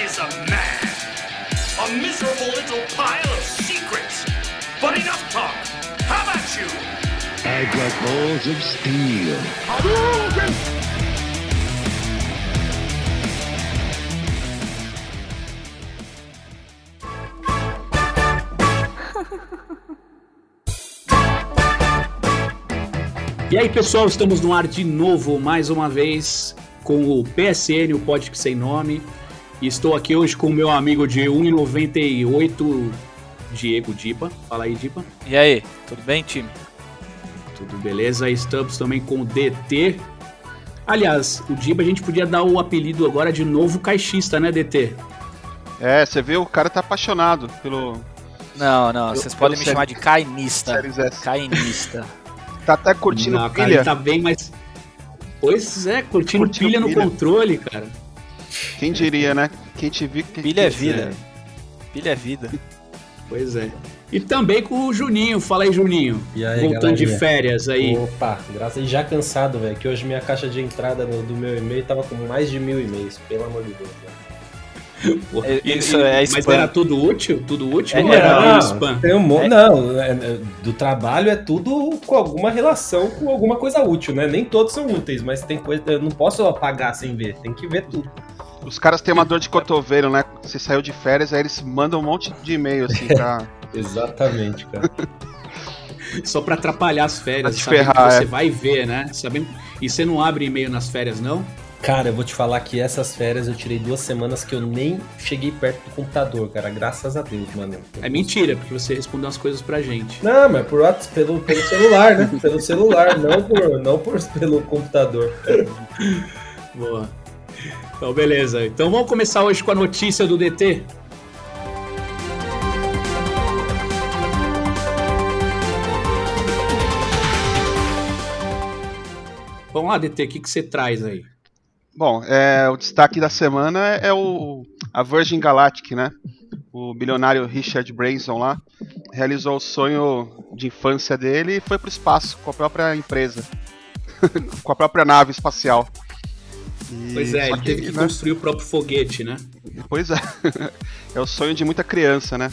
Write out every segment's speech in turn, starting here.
Is a man? A miserable little pile of secrets. But enough talk. How about you? I've got balls of steel. E aí, pessoal, estamos no ar de novo, mais uma vez, com o PSN, o Pod Sem Nome. E estou aqui hoje com o meu amigo de 1,98, Diego Dipa. Fala aí, Dipa. E aí, tudo bem, time? Tudo beleza? Estamos também com o DT. Aliás, o Diba a gente podia dar o apelido agora de novo caixista, né, DT? É, você vê, o cara tá apaixonado pelo. Não, não, Eu- vocês podem me chamar de cainista. Cainista. Tá até curtindo Não, cara, pilha. ele tá bem, mas. Pois é, curtindo, Curtindo pilha no pilha. controle, cara. Quem diria, né? Quem te viu. Quem... Pilha é vida. Pilha é vida. Pois é. E também com o Juninho. Fala aí, Juninho. E aí, Voltando de galerinha? férias aí. Opa, graças e já cansado, velho. Que hoje minha caixa de entrada no- do meu e-mail tava com mais de mil e-mails, pelo amor de Deus. velho. Porra, É, e- isso e- é Mas spam. era tudo útil? Tudo útil É, ou era não, um spam? Tem um mo- É. Não, é- é- do trabalho é tudo com alguma relação com alguma coisa útil, né? Nem todos são úteis, mas tem coisa. Eu não posso apagar sem ver, tem que ver tudo. Os caras têm uma dor de cotovelo, né? Você saiu de férias, aí eles mandam um monte de e-mail assim pra. Exatamente, cara. Só pra atrapalhar as Pra férias. te Sabendo ferrar, que você é. vai ver, né? Sabendo... E você não abre e-mail nas férias, não? Cara, eu vou te falar que essas férias eu tirei duas semanas que eu nem cheguei perto do computador, cara. Graças a Deus, mano. É mentira, porque você respondeu as coisas pra gente. Não, mas por pelo, pelo celular, né? Pelo celular, não por, não por pelo computador. Boa. Então, beleza. Então vamos começar hoje com a notícia do DT. Vamos lá, DT, o que, que você traz aí? Bom, é, o destaque da semana é o a Virgin Galactic, né? O bilionário Richard Branson lá realizou o sonho de infância dele e foi pro espaço com a própria empresa, com a própria nave espacial. E- Pois é, só ele teve que né, construir o próprio foguete, né? Pois é. é o sonho de muita criança, né?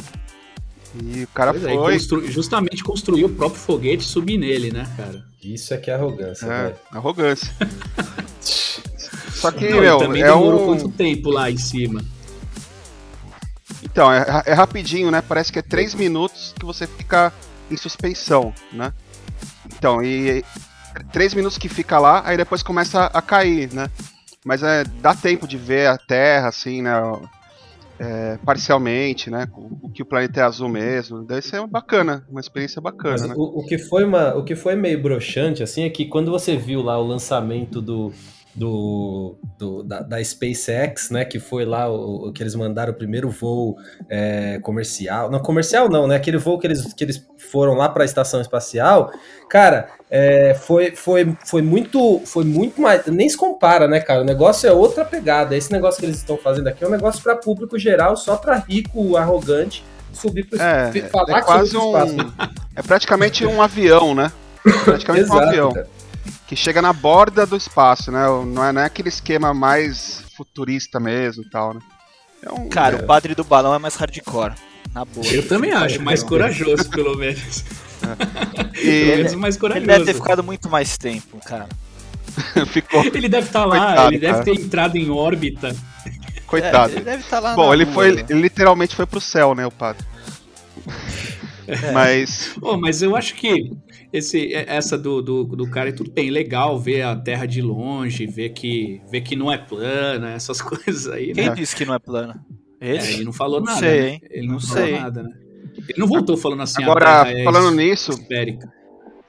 E o cara Pois é, foi. constru- justamente construir o próprio foguete e subir nele, né, cara? Isso é que é arrogância, É, velho. arrogância. Só que, Não, meu, também é demorou um. quanto tempo lá em cima? Então, é, é rapidinho, né? Parece que é três minutos que você fica em suspensão, né? Então, e três minutos que fica lá, aí depois começa a cair, né? Mas é, dá tempo de ver a Terra, assim, né? É, parcialmente, né? O, o que o planeta é azul mesmo. Deve ser bacana, uma experiência bacana, né? o, o que foi uma, o que foi meio broxante, assim, é que quando você viu lá o lançamento do, do, do- da, da SpaceX, né, que foi lá o, que eles mandaram o primeiro voo é, comercial, não comercial não, né, aquele voo que eles, que eles foram lá para a estação espacial, cara, é, foi, foi, foi muito, foi muito mais, nem se compara, né, cara, o negócio é outra pegada, esse negócio que eles estão fazendo aqui é um negócio para público geral, só para rico, arrogante, subir para É, falar é quase um. É praticamente um avião, né? Praticamente um avião. cara. Que chega na borda do espaço, né? Não é, não é aquele esquema mais futurista mesmo e tal, né? É um, Cara, é, o padre do balão é mais hardcore. Na boa. Eu também acho, mais corajoso, pelo menos. Pelo e menos mais corajoso. Ele deve ter ficado muito mais tempo, cara. ficou. Ele deve estar lá, Coitado, ele deve cara. ter entrado em órbita. Coitado. É, ele deve estar lá Bom, na ele lua, foi. Ele literalmente foi pro céu, né, o padre? É. Mas. Pô, mas eu acho que esse, essa do, do, do cara é tudo bem legal ver a Terra de longe, ver que, ver que não é plana, essas coisas aí, Quem né? disse que não é plano? É, Ele? ele não falou Não nada. sei, né? hein? Ele não, Não falou sei. nada, né? Ele não voltou falando assim, Agora, a Terra é falando nisso, esférica.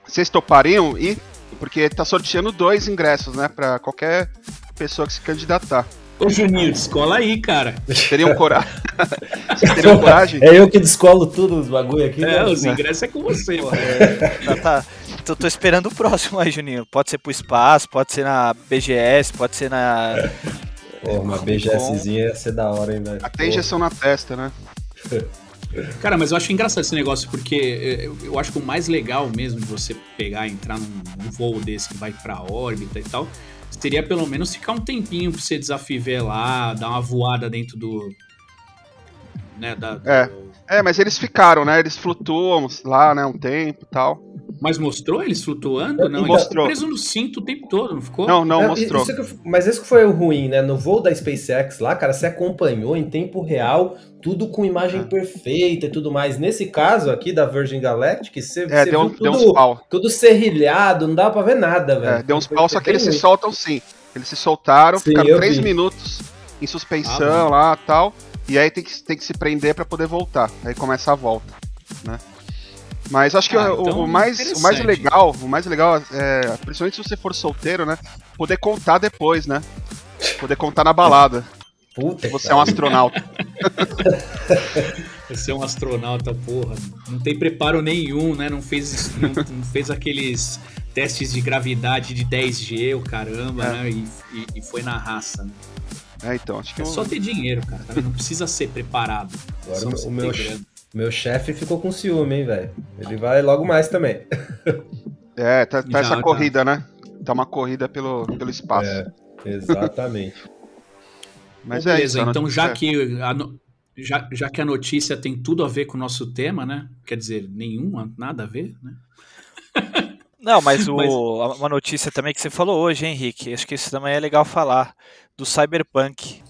vocês topariam ir? Porque tá sorteando dois ingressos, né? Pra qualquer pessoa que se candidatar. Ô, Juninho, descola aí, cara. Teriam coragem? Vocês teriam coragem? É eu que descolo tudo os bagulho aqui. É, né? os ingressos é com você, pô. é, tá, tá. Tô, tô esperando o próximo aí, Juninho. Pode ser pro espaço, pode ser na BGS, pode ser na. Pô, uma BGSzinha ia ser da hora, hein, velho. Até injeção na testa, né? Cara, mas eu acho engraçado esse negócio, porque eh, eu, eu acho que o mais legal mesmo de você pegar e entrar num, num voo desse que vai pra órbita e tal, seria pelo menos ficar um tempinho pra você desafivelar, dar uma voada dentro do. Né, da, do- É. É, mas eles ficaram, né? Eles flutuam lá, né? Um tempo e tal. Mas mostrou eles flutuando? Não, Mostrou. ele ficou preso no cinto o tempo todo, não ficou? Não, não É, mostrou. isso que- mas isso que foi o ruim, né? No voo da SpaceX lá, cara, você acompanhou em tempo real, tudo com imagem É. perfeita e tudo mais. Nesse caso aqui da Virgin Galactic, você, É, você deu, viu deu uns tudo, pau. tudo serrilhado, não dava pra ver nada, velho. É, deu uns pau, só que eles se ruim. soltam sim. Eles se soltaram, Sim, ficaram três vi. minutos em Ah, suspensão bom. lá e tal. E aí tem que, tem que se prender pra poder voltar. Aí começa a volta, né? Mas acho que Ah, o, então, o mais, o mais legal, o mais legal é, principalmente se você for solteiro, né? Poder contar depois, né? Poder contar na balada. Puta Você é um astronauta. Você é um astronauta, porra. Não tem preparo nenhum, né? Não fez, não, não fez aqueles testes de gravidade de 10G, o caramba, É. né? E, e- e foi na raça, né? É, então, acho que É só ter dinheiro, cara. Não precisa ser preparado. Agora Só o- meu-. Meu chefe ficou com ciúme, hein, velho. Ele vai logo mais também. É, tá, tá Já, essa tá. corrida, né? Tá uma corrida pelo, pelo espaço. É, exatamente. Mas é beleza, isso. a então já é- que, a já, já que a notícia tem tudo a ver com o nosso tema, né? Quer dizer, nenhuma, nada a ver, né? Não, mas, o, Mas- uma notícia também que você falou hoje, hein, Henrique? Acho que isso também é legal falar. Do Cyberpunk.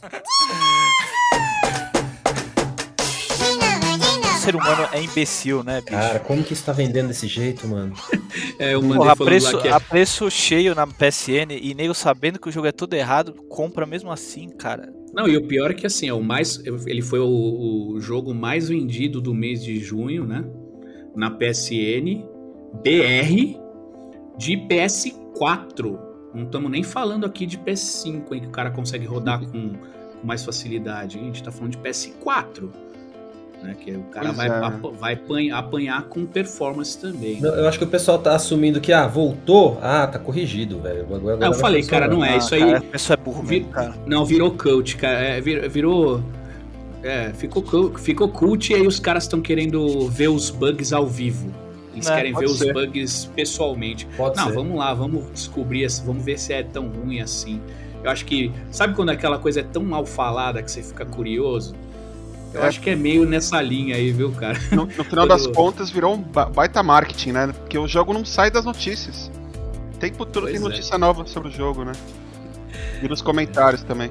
O ser humano é imbecil, né, bicho? Cara, como que isso tá vendendo desse jeito, mano? É, eu mandei Porra, a preço, lá que é- a preço cheio na PSN e nego sabendo que o jogo é tudo errado, compra mesmo assim, cara. Não, e o pior é que assim, é o mais, ele foi o, o jogo mais vendido do mês de junho, né? Na PSN BR de PS4. Não estamos nem falando aqui de PS5, hein, que o cara consegue rodar com, com mais facilidade. A gente tá falando de PS4. Né, que o cara Pois vai, é. apa- vai apanhar, apanhar com performance também. Não, Eu acho que o pessoal tá assumindo que, ah, voltou. Ah, tá corrigido, velho. Ah, eu falei, cara, não é. Ah, isso aí- cara, a pessoa é burro Vi- mesmo, cara. Não, virou cult, cara. É, vir- virou. É, ficou, cult- ficou cult e aí os caras estão querendo ver os bugs ao vivo. Eles É, querem ver ser. os bugs pessoalmente. Pode Não, ser. vamos lá, vamos descobrir, vamos ver se é tão ruim assim. Eu acho que. Sabe quando aquela coisa é tão mal falada que você fica curioso? Eu É. acho que é meio nessa linha aí, viu, cara? No, no final das contas, virou um ba- baita marketing, né? Porque o jogo não sai das notícias. O tempo todo tem é. notícia nova sobre o jogo, né? E nos comentários também.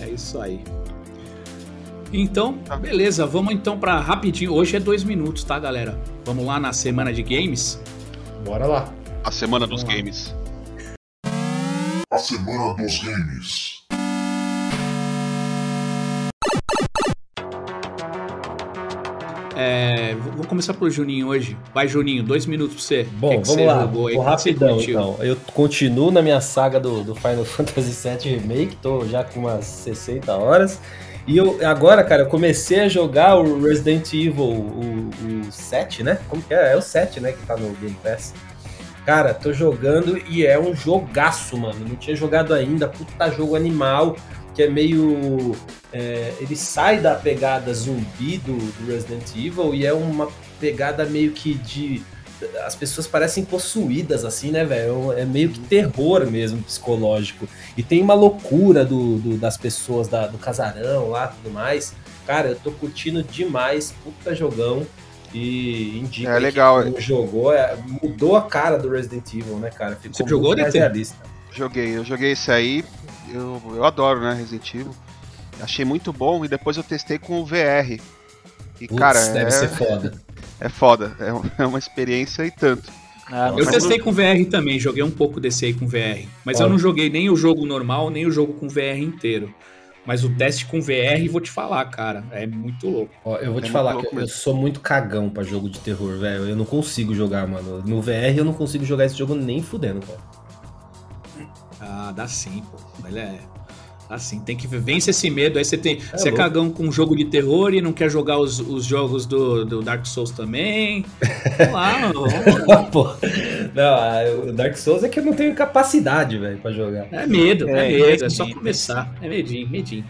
É isso aí. Então, Tá. beleza, vamos então pra rapidinho. Hoje é dois minutos, tá, galera? Vamos lá na semana de games. Bora lá. A semana dos lá. games. A Semana dos Games. É, vou começar pelo Juninho hoje. Vai, Juninho, dois minutos pra você. Bom, que que vamos você lá. jogou aí? Vou rapidão, então. Eu continuo na minha saga do, do Final Fantasy VII Remake. Tô já com umas 60 horas. E eu agora, cara, eu comecei a jogar o Resident Evil, o, o 7, né? Como que é? É o 7, né? Que tá no Game Pass. Cara, tô jogando e é um jogaço, mano. Não tinha jogado ainda. Puta jogo animal. Que é meio. é, ele sai da pegada zumbi do, do Resident Evil e é uma pegada meio que de. As pessoas parecem possuídas, assim, né, velho? É meio que terror mesmo, psicológico. E tem uma loucura do, do- das pessoas da- do casarão lá tudo mais. Cara, eu tô curtindo demais, puta jogão. E indica É legal. não jogou, é, mudou a cara do Resident Evil, né, cara? Ficou Você jogou, mais DT? realista. Joguei, eu joguei esse aí. Eu, eu adoro, né, Resident Evil. Achei muito bom e depois eu testei com o VR. E, Putz, cara, deve é, ser foda. É foda. É, é uma experiência e tanto. Ah, Eu testei com VR também, joguei um pouco desse aí com VR. Mas eu Olha. não joguei nem o jogo normal, nem o jogo com VR inteiro. Mas o teste com VR, vou te falar, cara, é muito louco. Ó, eu vou É te falar que eu sou muito cagão pra jogo de terror, velho. Eu não consigo jogar, mano. No VR eu não consigo jogar esse jogo nem fudendo, cara. Ah, dá sim, pô. Ele é. Assim, tem que vence esse medo. Aí você tem. você é louco. cagão com um jogo de terror e não quer jogar os, os jogos do, do Dark Souls também. Vamos lá, Pô, não, a- o Dark Souls é que eu não tenho capacidade, velho, pra jogar. É medo, é, É, medo. É só começar. É medinho, medinho.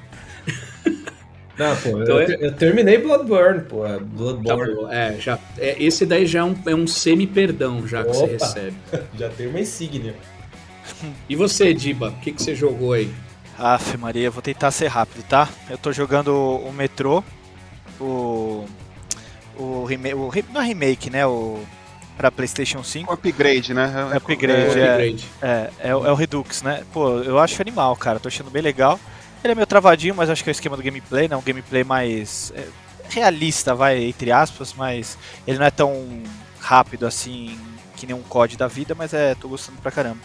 Não, pô, Então eu, é- eu terminei Bloodborne, pô. é Tá Bloodborne. bom, é, já, é, esse daí já é um, é um semi-perdão já que você Opa. recebe. Já tem uma insígnia. E você, Diba, o que, que você jogou aí? Aff, Maria, vou tentar ser rápido, tá? Eu tô jogando o Metrô, o. O remake. O, re- não é remake, né? O. Pra PlayStation 5. Um upgrade, né? É upgrade, O é. upgrade. É, é, o- é o Redux, né? Pô, eu acho animal, cara. Tô achando bem legal. Ele é meio travadinho, mas acho que é o esquema do gameplay, né? Um gameplay mais é, realista, vai, entre aspas, mas ele não é tão rápido assim que nem um COD da vida, mas é, tô gostando pra caramba.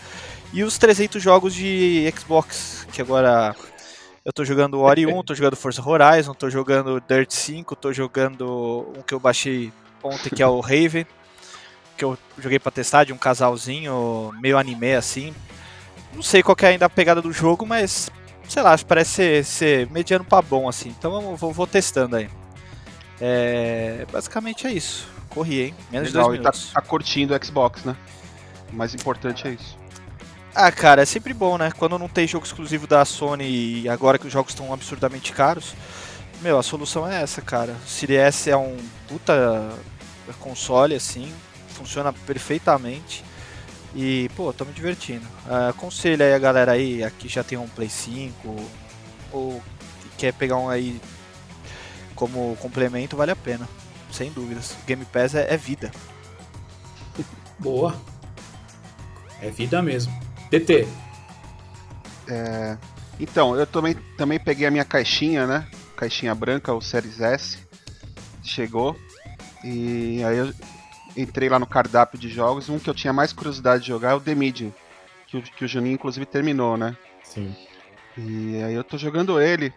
E os 300 jogos de Xbox, que agora eu tô jogando Ori 1, tô jogando Forza Horizon, tô jogando Dirt 5, tô jogando um que eu baixei ontem que é o Raven, que eu joguei pra testar de um casalzinho meio anime assim. Não sei qual que é ainda a pegada do jogo, mas sei lá, parece ser, ser mediano pra bom assim. Então eu vou, vou testando aí. É, basicamente é isso. Corri, hein? Menos de Legal, dois e tá, minutos. tá curtindo o Xbox, né? O mais importante é isso. Ah, cara, é sempre bom, né? Quando não tem jogo exclusivo da Sony e agora que os jogos estão absurdamente caros, meu, a solução é essa, cara. O Series S é um puta console, assim, funciona perfeitamente. E, pô, tô me divertindo. Ah, aconselho aí a galera aí, aqui já tem um Play 5, ou quer pegar um aí como complemento, vale a pena. Sem dúvidas. Game Pass é, é vida. Boa. É vida mesmo. TT, Então, eu também, também peguei a minha caixinha, né? Caixinha branca, o Series S. Chegou. E aí eu entrei lá no cardápio de jogos. Um que eu tinha mais curiosidade de jogar é o The Medium. Que o, que o Juninho, inclusive, terminou, né? Sim. E aí eu tô jogando ele.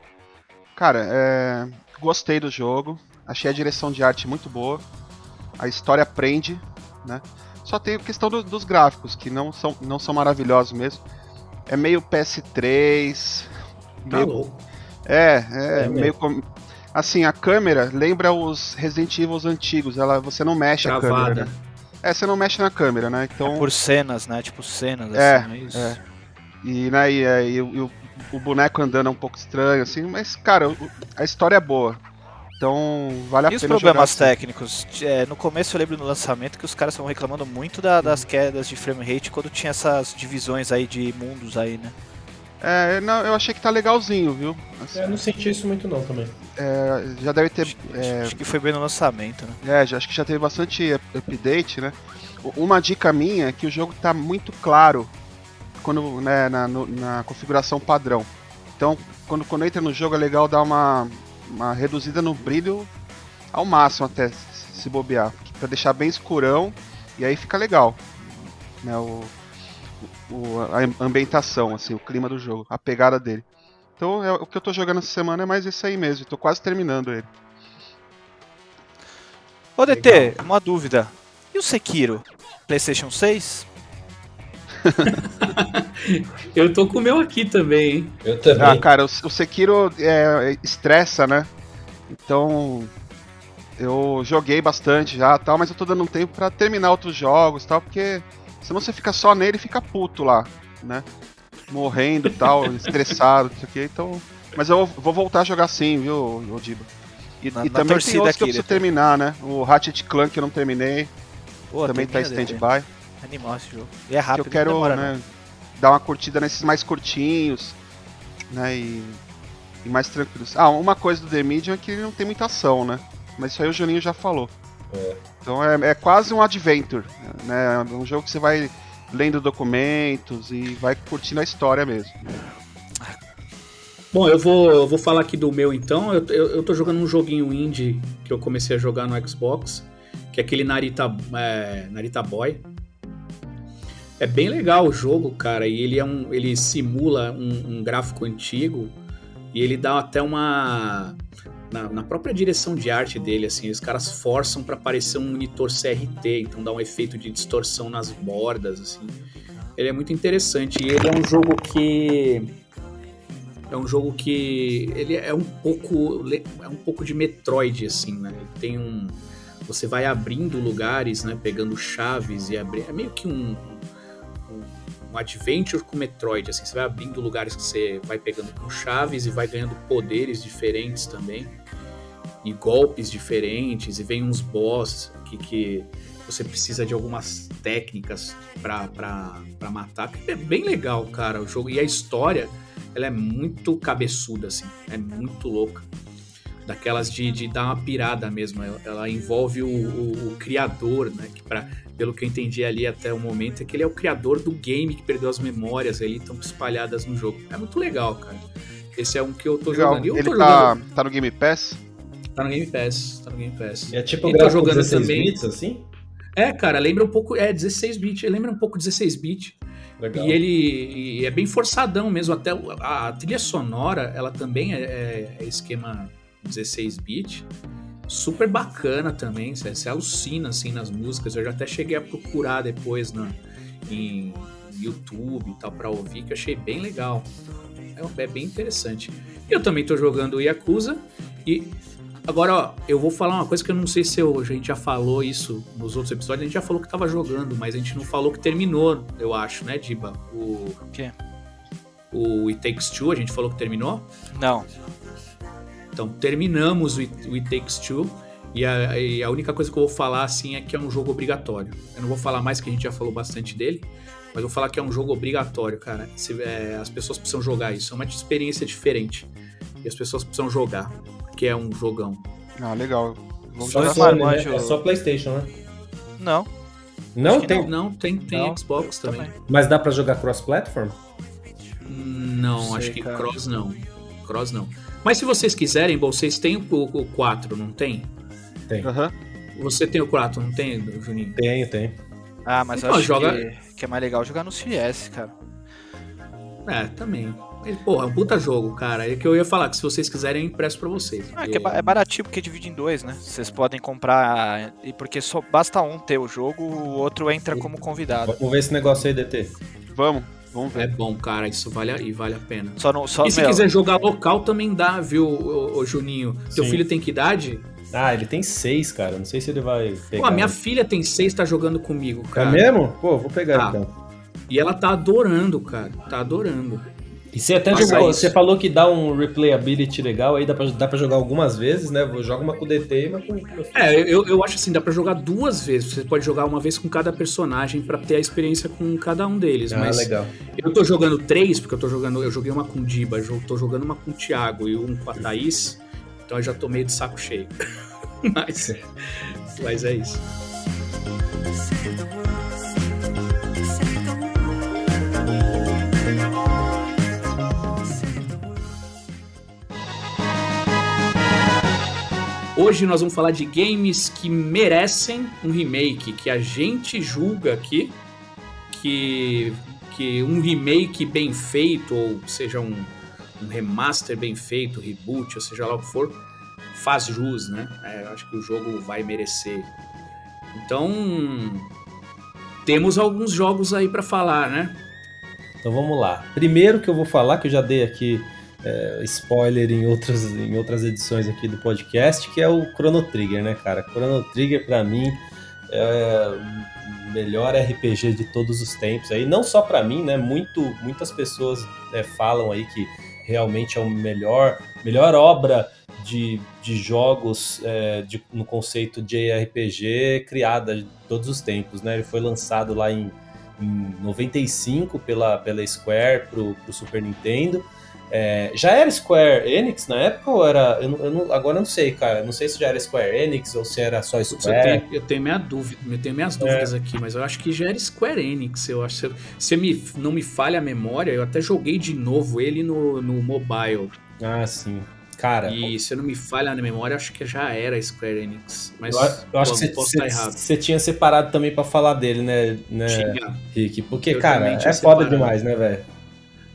Cara, é... gostei do jogo. Achei a direção de arte muito boa. A história prende, né? Só tem a questão do- dos gráficos, que não são, não são maravilhosos mesmo. É meio PS3. tá meio- louco. é, é, É meio. com- Assim, a câmera lembra os Resident Evil antigos. Ela, você não mexe a câmera. Travada. Né? É, você não mexe na câmera, né? Então. Por cenas, né? Tipo cenas, É, assim, é isso. é. E, né, e, é, e o- e o, o boneco andando é um pouco estranho, assim, mas, cara, o- a história é boa. Então, vale a E os pena problemas jogar. assim. técnicos? É, no começo eu lembro no lançamento que os caras estavam reclamando muito da- das quedas de frame rate quando tinha essas divisões aí de mundos aí, né? É, não, eu achei que tá legalzinho, viu? Assim, Eu não senti isso muito não também. é, já deve ter. Acho, é, acho que foi bem no lançamento, né? É, já, acho que já teve bastante up- update, né? Uma dica minha é que o jogo tá muito claro quando, né, na, no- na configuração padrão. Então, quando, quando entra no jogo é legal dar uma, uma reduzida no brilho ao máximo até se bobear, pra deixar bem escurão e aí fica legal, né? O, o- a am- ambientação, assim, o clima do jogo, a pegada dele. Então, é, o que eu tô jogando essa semana é mais esse aí mesmo. Tô quase terminando ele. Ô DT, uma dúvida. E o Sekiro? PlayStation 6? Eu tô com o meu aqui também, hein? Eu também. Ah, cara, o, o Sekiro é, estressa, né? Então. Eu joguei bastante já tal, mas eu tô dando um tempo pra terminar outros jogos tal, porque senão você fica só nele e fica puto lá, né? Morrendo e tal, estressado, não sei o que, então. Mas eu vou voltar a jogar sim, viu, Diba? E, Na- e na também tem torcida outros que eu aqui, preciso Deter. terminar, né? O Ratchet Clank que eu não terminei, Pô, também tá stand-by. Animal esse jogo. E é que rápido, eu quero demora, né, dar uma curtida nesses mais curtinhos, né, e, e mais tranquilos. Ah, uma coisa do The Medium é que ele não tem muita ação, né, mas isso aí o Juninho já falou. É. Então é, é quase um adventure, né, é um jogo que você vai lendo documentos e vai curtindo a história mesmo. Bom, eu vou, eu vou falar aqui do meu então. Eu, eu, eu tô jogando um joguinho indie que eu comecei a jogar no Xbox, que é aquele Narita, é, Narita Boy. É bem legal o jogo, cara, e ele é um, ele simula um, um gráfico antigo e ele dá até uma na, na própria direção de arte dele, assim, os caras forçam para parecer um monitor CRT, então dá um efeito de distorção nas bordas, assim. Ele é muito interessante e ele é um jogo que é um jogo que ele é um pouco é um pouco de Metroid assim, né? Ele tem um você vai abrindo lugares, né, pegando chaves e abrir é meio que um, um adventure com Metroid, assim, você vai abrindo lugares que você vai pegando com chaves e vai ganhando poderes diferentes também. e golpes diferentes, e vem uns boss que, que você precisa de algumas técnicas pra matar. É bem legal, cara, o jogo. E a história, ela é muito cabeçuda, assim, é muito louca. Daquelas de, de dar uma pirada mesmo. Ela, ela envolve o, o, o criador, né? Que pra, pelo que eu entendi ali até o momento, é que ele é o criador do game que perdeu as memórias ali, estão espalhadas no jogo. É muito legal, cara. Esse é um que eu tô Legal. jogando. E eu Ele tô tá, jogando. tá no Game Pass? Tá no Game Pass. Tá no Game Pass. É tipo E tô gráfico jogando 16 também. bits, assim? É, cara, lembra um pouco. É, 16 bit. Lembra um pouco 16 bit. Legal. E ele e é bem forçadão mesmo. Até a, a trilha sonora, ela também é, é- é esquema 16 bit. Super bacana também. Você, você alucina assim nas músicas. Eu já até cheguei a procurar depois na, em YouTube e tal pra ouvir, que eu achei bem legal. É, é bem interessante. Eu também tô jogando o Yakuza e Agora, ó, eu vou falar uma coisa que eu não sei se eu- a gente já falou isso nos outros episódios. A gente já falou que tava jogando, mas a gente não falou que terminou, eu acho, né, Diba? O, O quê? o It Takes Two, a gente falou que terminou. Não. Então, terminamos o It, o It Takes Two. E a, e a única coisa que eu vou falar, assim, é que é um jogo obrigatório. Eu não vou falar mais, que a gente já falou bastante dele. Mas eu vou falar que é um jogo obrigatório, cara. Se- é, as pessoas precisam jogar isso. É uma experiência diferente. E as pessoas precisam jogar. Porque é um jogão. Ah, legal. Vamos Só jogar. Sony, né? É só PlayStation, né? Não. Não Acho tem, Não, tem, tem Não, Xbox também. também. mas dá pra jogar cross-platform? Não, Sei, acho que cara. Cross não. Cross não. Mas se vocês quiserem, bom, vocês têm o, o 4, não tem? Tem. Aham. Você tem o 4, não tem, Juninho? Tenho, tenho. Ah, mas eu Então, acho joga- que, que é mais legal jogar no CS, cara. É, também. Porra, é um puta jogo, cara. É que eu ia falar que se vocês quiserem, eu empresto pra vocês. Ah, que é, é baratinho porque divide em dois, né? Vocês podem comprar. E porque só basta um ter o jogo, o outro entra como convidado. Vamos ver esse negócio aí, DT. Vamos, vamos É ver. bom, cara. Isso vale a, e vale a pena. Só não. Só, E se meu, quiser jogar local, também dá, viu, ô, ô, Juninho? Teu Sim. filho tem que idade? Ah, ele tem seis, cara. Não sei se ele vai pegar. Pô, a minha filha tem 6, tá jogando comigo, É cara. mesmo? Pô, vou pegar Tá. então. E ela tá adorando, cara. Tá adorando. E você até jogou, você falou que dá um replayability legal aí, dá pra, dá pra jogar algumas vezes, né? Joga uma com o DT e uma com É, eu, eu acho assim, dá pra jogar duas vezes. Você pode jogar uma vez com cada personagem pra ter a experiência com cada um deles. Ah, mas legal. eu tô jogando três, porque eu tô jogando. Eu joguei uma com o Diba, eu tô jogando uma com o Thiago e um com a Thaís. Então eu já tô meio de saco cheio. mas, mas é isso. Hoje nós vamos falar de games que merecem um remake, que a gente julga aqui que, que um remake bem feito, ou seja, um, um remaster bem feito, reboot, ou seja lá o que for, faz jus, né? É, acho que o jogo vai merecer. Então, temos alguns jogos aí pra falar, né? Então vamos lá. Primeiro que eu vou falar, que eu já dei aqui é, spoiler em outras, em outras edições aqui do podcast, que é o Chrono Trigger, né, cara? Chrono Trigger, pra mim, é o melhor RPG de todos os tempos. Aí, não só pra mim, né? Muito, muitas pessoas é, falam aí que realmente é o melhor, melhor obra de, de jogos é, de- no conceito de RPG criada de todos os tempos, né? Ele foi lançado lá em em 95 pela, pela Square pro, pro Super Nintendo. É, já era Square Enix na época ou era. Eu, eu não- agora eu não sei, cara. Não sei se já era Square Enix ou se era só Putz, eu, Square. tenho, eu tenho minha dúvida, eu tenho minhas dúvidas aqui, mas eu acho que já era Square Enix. Eu acho. Se, se me, não me falha a memória, eu até joguei de novo ele no, no mobile. Ah, sim. Cara, E se não me falha na memória, eu acho que já era Square Enix. Mas eu, eu acho pô, que você, tinha separado também pra falar dele, né, né Tinha. Rick? Porque, Eu cara, é foda demais, né, velho?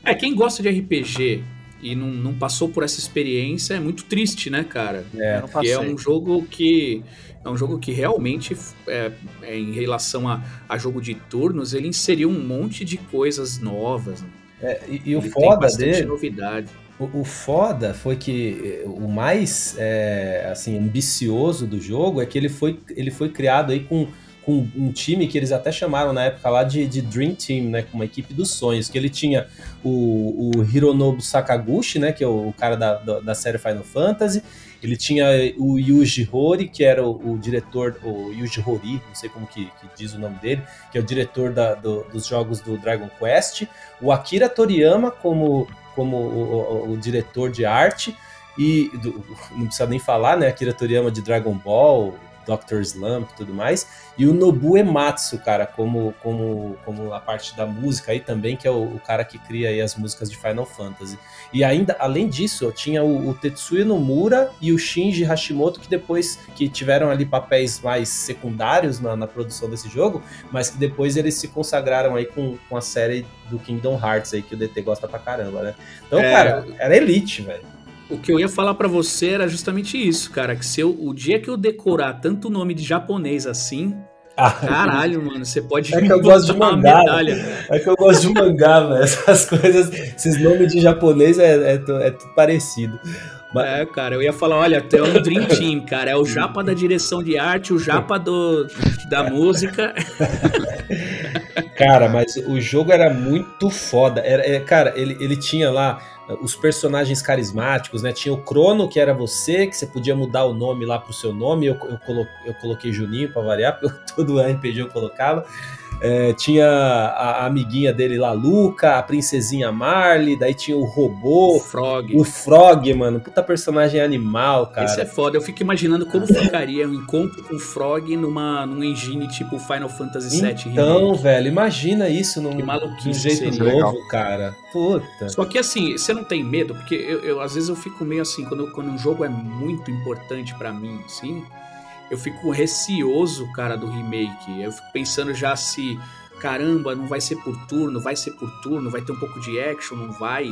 É, quem gosta de RPG e não, não passou por essa experiência é muito triste, né, cara? É. não passei. é um jogo que. É um jogo que realmente, é, é, em relação a, a jogo de turnos, ele inseriu um monte de coisas novas. né? É, e, e o foda dele. novidade. O, o foda foi que o mais é, assim ambicioso do jogo é que ele foi, ele foi criado aí com com um time que eles até chamaram na época lá de, de Dream Team, né? Com uma equipe dos sonhos, que ele tinha o, o Hironobu Sakaguchi, né? Que é o, cara da, da, da série Final Fantasy. Ele tinha o Yuji Horii, que era o, o, diretor, o Yuji Horii, não sei como que, que diz o nome dele, que é o diretor da, do, dos jogos do Dragon Quest. O Akira Toriyama como, como o, o diretor de arte. E do, não precisa nem falar, né? Akira Toriyama de Dragon Ball, Dr. Slump e tudo mais, e o Nobu Ematsu, cara, como, como, como a parte da música aí também, que é o, o cara que cria aí as músicas de Final Fantasy. E ainda, além disso, tinha o, o Tetsuya Nomura e o Shinji Hashimoto, que depois que tiveram ali papéis mais secundários na, na produção desse jogo, mas que depois eles se consagraram aí com, com a série do Kingdom Hearts aí, que o DT gosta pra caramba, né? Então, é... cara, era elite, velho. O que eu ia falar para você era justamente isso, cara. Que se eu, o dia que eu decorar tanto nome de japonês assim, ah, caralho, mano, você pode. É que eu gosto de mangá. É que eu gosto de mangá, velho. Essas coisas, esses nomes de japonês é, é, é tudo parecido. É, cara, eu ia falar, olha, é um Dream Team, cara. É o japa da direção de arte, o japa do, da música. Cara, mas o jogo era muito foda. Era, é, cara, ele, ele tinha lá os personagens carismáticos, né? Tinha o Crono, que era você, que você podia mudar o nome lá pro seu nome. Eu, eu, colo, eu coloquei Juninho para variar, porque todo RPG eu colocava. É, tinha a, a, amiguinha dele lá, Luca, a princesinha Marley, daí tinha o robô. O Frog. O Frog, mano. Puta personagem animal, cara. Esse é foda. Eu fico imaginando como ficaria um encontro com o Frog numa, num engine tipo Final Fantasy VII Então, remake. velho, imagina isso num, num jeito seria. novo, cara. Puta. Só que assim, você não tem medo, porque eu, eu às vezes eu fico meio assim, quando, quando um jogo é muito importante para mim, assim eu fico receoso, cara, do remake. Eu fico pensando já se, caramba, não vai ser por turno, vai ser por turno, vai ter um pouco de action, não vai.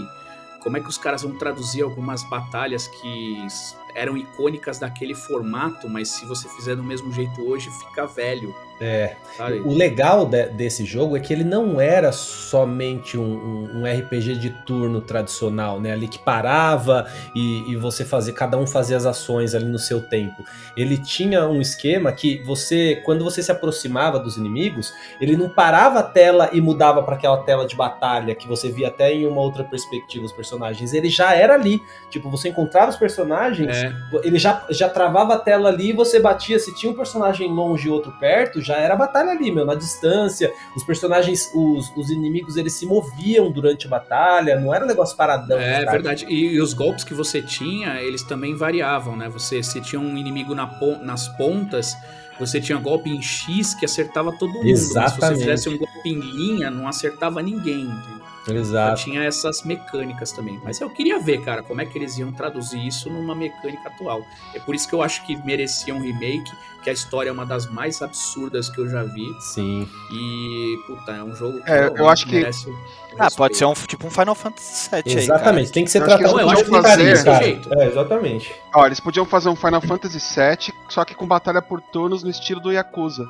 Como é que os caras vão traduzir algumas batalhas que eram icônicas daquele formato, mas se você fizer do mesmo jeito hoje, fica velho. É. Sabe? O legal de, desse jogo é que ele não era somente um, um, um, RPG de turno tradicional, né? Ali que parava e, e, você fazia, cada um fazia as ações ali no seu tempo. Ele tinha um esquema que você, quando você se aproximava dos inimigos, ele não parava a tela e mudava para aquela tela de batalha que você via até em uma outra perspectiva os personagens. Ele já era ali. Tipo, você encontrava os personagens, é. Ele já, já travava a tela ali e você batia. Se tinha um personagem longe e outro perto, já era batalha ali, meu, na distância. Os personagens, os, os inimigos, eles se moviam durante a batalha, não era um negócio paradão. É verdade. E, e, os golpes que você tinha, eles também variavam, né? Você se tinha um inimigo na, nas pontas. Você tinha golpe em X que acertava todo mundo. Exatamente. Se você fizesse um golpe em linha, não acertava ninguém. Entendeu? Exato. Tinha essas mecânicas também. Mas eu queria ver, cara, como é que eles iam traduzir isso numa mecânica atual. É por isso que eu acho que merecia um remake, que a história é uma das mais absurdas que eu já vi. Sim. E, puta, é um jogo que é, eu acho que merece. Ah, pode ser um tipo um Final Fantasy VII Exatamente, aí, tem que ser tratado com mais carinho, cara. É, exatamente. Ó, eles podiam fazer um Final Fantasy VII, só que com batalha por turnos no estilo do Yakuza.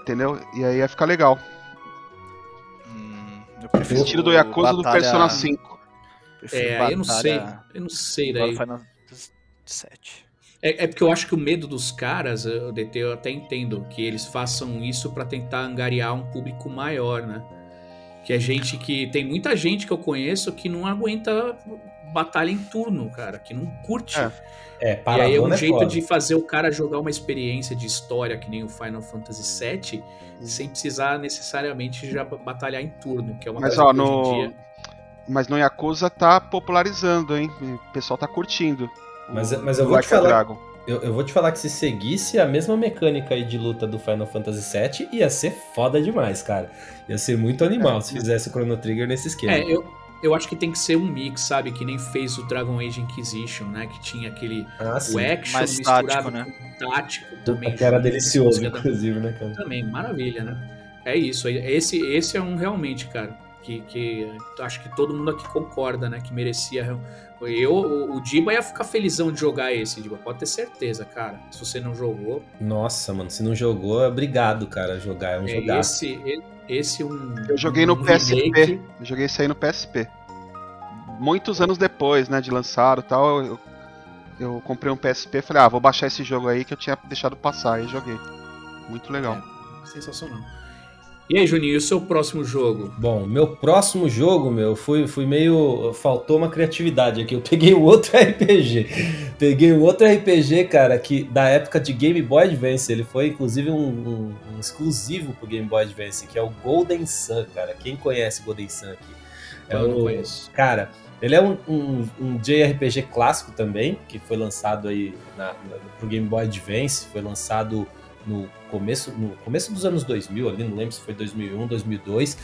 Entendeu? E aí ia ficar legal. Eu prefiro estilo do Yakuza batalha... do Persona 5. É, batalha... eu não sei. Eu não sei daí. Final 7. É, é, porque eu acho que o medo dos caras, o DT, eu até entendo que eles façam isso para tentar angariar um público maior, né? Que é gente que. Tem muita gente que eu conheço que não aguenta batalha em turno, cara, que não curte. É. É, e aí é um é jeito foda. de fazer o cara jogar uma experiência de história que nem o Final Fantasy VII, uhum. sem precisar necessariamente já batalhar em turno, que é uma Mas, coisa ó, no... hoje em dia... Mas no Yakuza tá popularizando, hein? O pessoal tá curtindo. Mas, mas eu vou te falar. Dragon. Eu, eu, vou te falar que se seguisse a mesma mecânica aí de luta do Final Fantasy VII, ia ser foda demais, cara. Ia ser muito animal é, se fizesse o Chrono Trigger nesse esquema. É, eu, eu acho que tem que ser um mix, sabe? Que nem fez o Dragon Age Inquisition, né? Que tinha aquele ah, o action Mais misturado tático, né? com tático também. Que era delicioso, inclusive, né, cara? Também, maravilha, né? É isso. Esse, esse é um realmente, cara, que, que acho que todo mundo aqui concorda, né? Que merecia. Eu, o, o Diba ia ficar felizão de jogar esse, Diba. Pode ter certeza, cara. Se você não jogou. Nossa, mano, se não jogou, obrigado, cara, jogar. É um é, jogaço. Esse, esse um. Eu joguei no um PSP. Remake. Eu joguei isso aí no PSP. Muitos anos depois, né, de lançado e tal, eu, eu comprei um PSP e falei, ah, vou baixar esse jogo aí que eu tinha deixado passar e joguei. Muito legal. sensacional. E aí, Juninho, e o seu próximo jogo? Bom, meu próximo jogo, meu, fui, fui meio. Faltou uma criatividade aqui. Eu peguei um outro RPG. Peguei um outro RPG, cara, que da época de Game Boy Advance. Ele foi, inclusive, um, um, um exclusivo pro Game Boy Advance, que é o Golden Sun, cara. Quem conhece Golden Sun aqui? É Eu não o- conheço. Cara, ele é um, um, um JRPG clássico também, que foi lançado aí na, na, pro Game Boy Advance, foi lançado no começo, no começo dos anos 2000, ali, não lembro se foi 2001, 2002,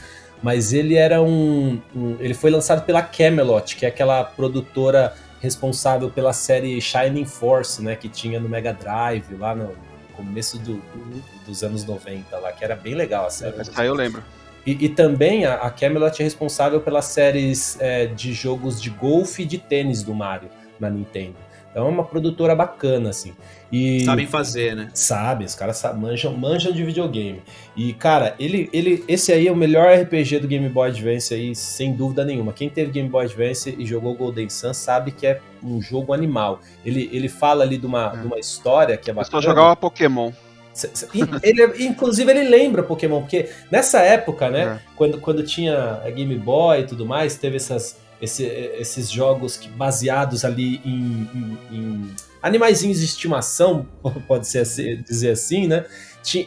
mas ele era um, um- ele foi lançado pela Camelot, que é aquela produtora responsável pela série Shining Force, né, que tinha no Mega Drive lá no começo do- do- dos anos 90 lá, que era bem legal a série. Aí eu lembro. E, e também a, a Camelot é responsável pelas séries é, de jogos de golfe e de tênis do Mario na Nintendo. Então é uma produtora bacana, assim. E Sabem fazer, né? sabe, os caras manjam, manjam de videogame. E, cara, ele, ele, esse aí é o melhor RPG do Game Boy Advance aí, sem dúvida nenhuma. Quem teve Game Boy Advance e jogou Golden Sun sabe que é um jogo animal. Ele, ele fala ali de uma, É. de uma história que é Eu bacana. só jogava Pokémon. Ele, inclusive, ele lembra Pokémon, porque nessa época, né, quando, quando tinha a Game Boy e tudo mais, teve essas, esse- esses jogos que, baseados ali em, em, em animaizinhos de estimação, pode ser assim- dizer assim, né?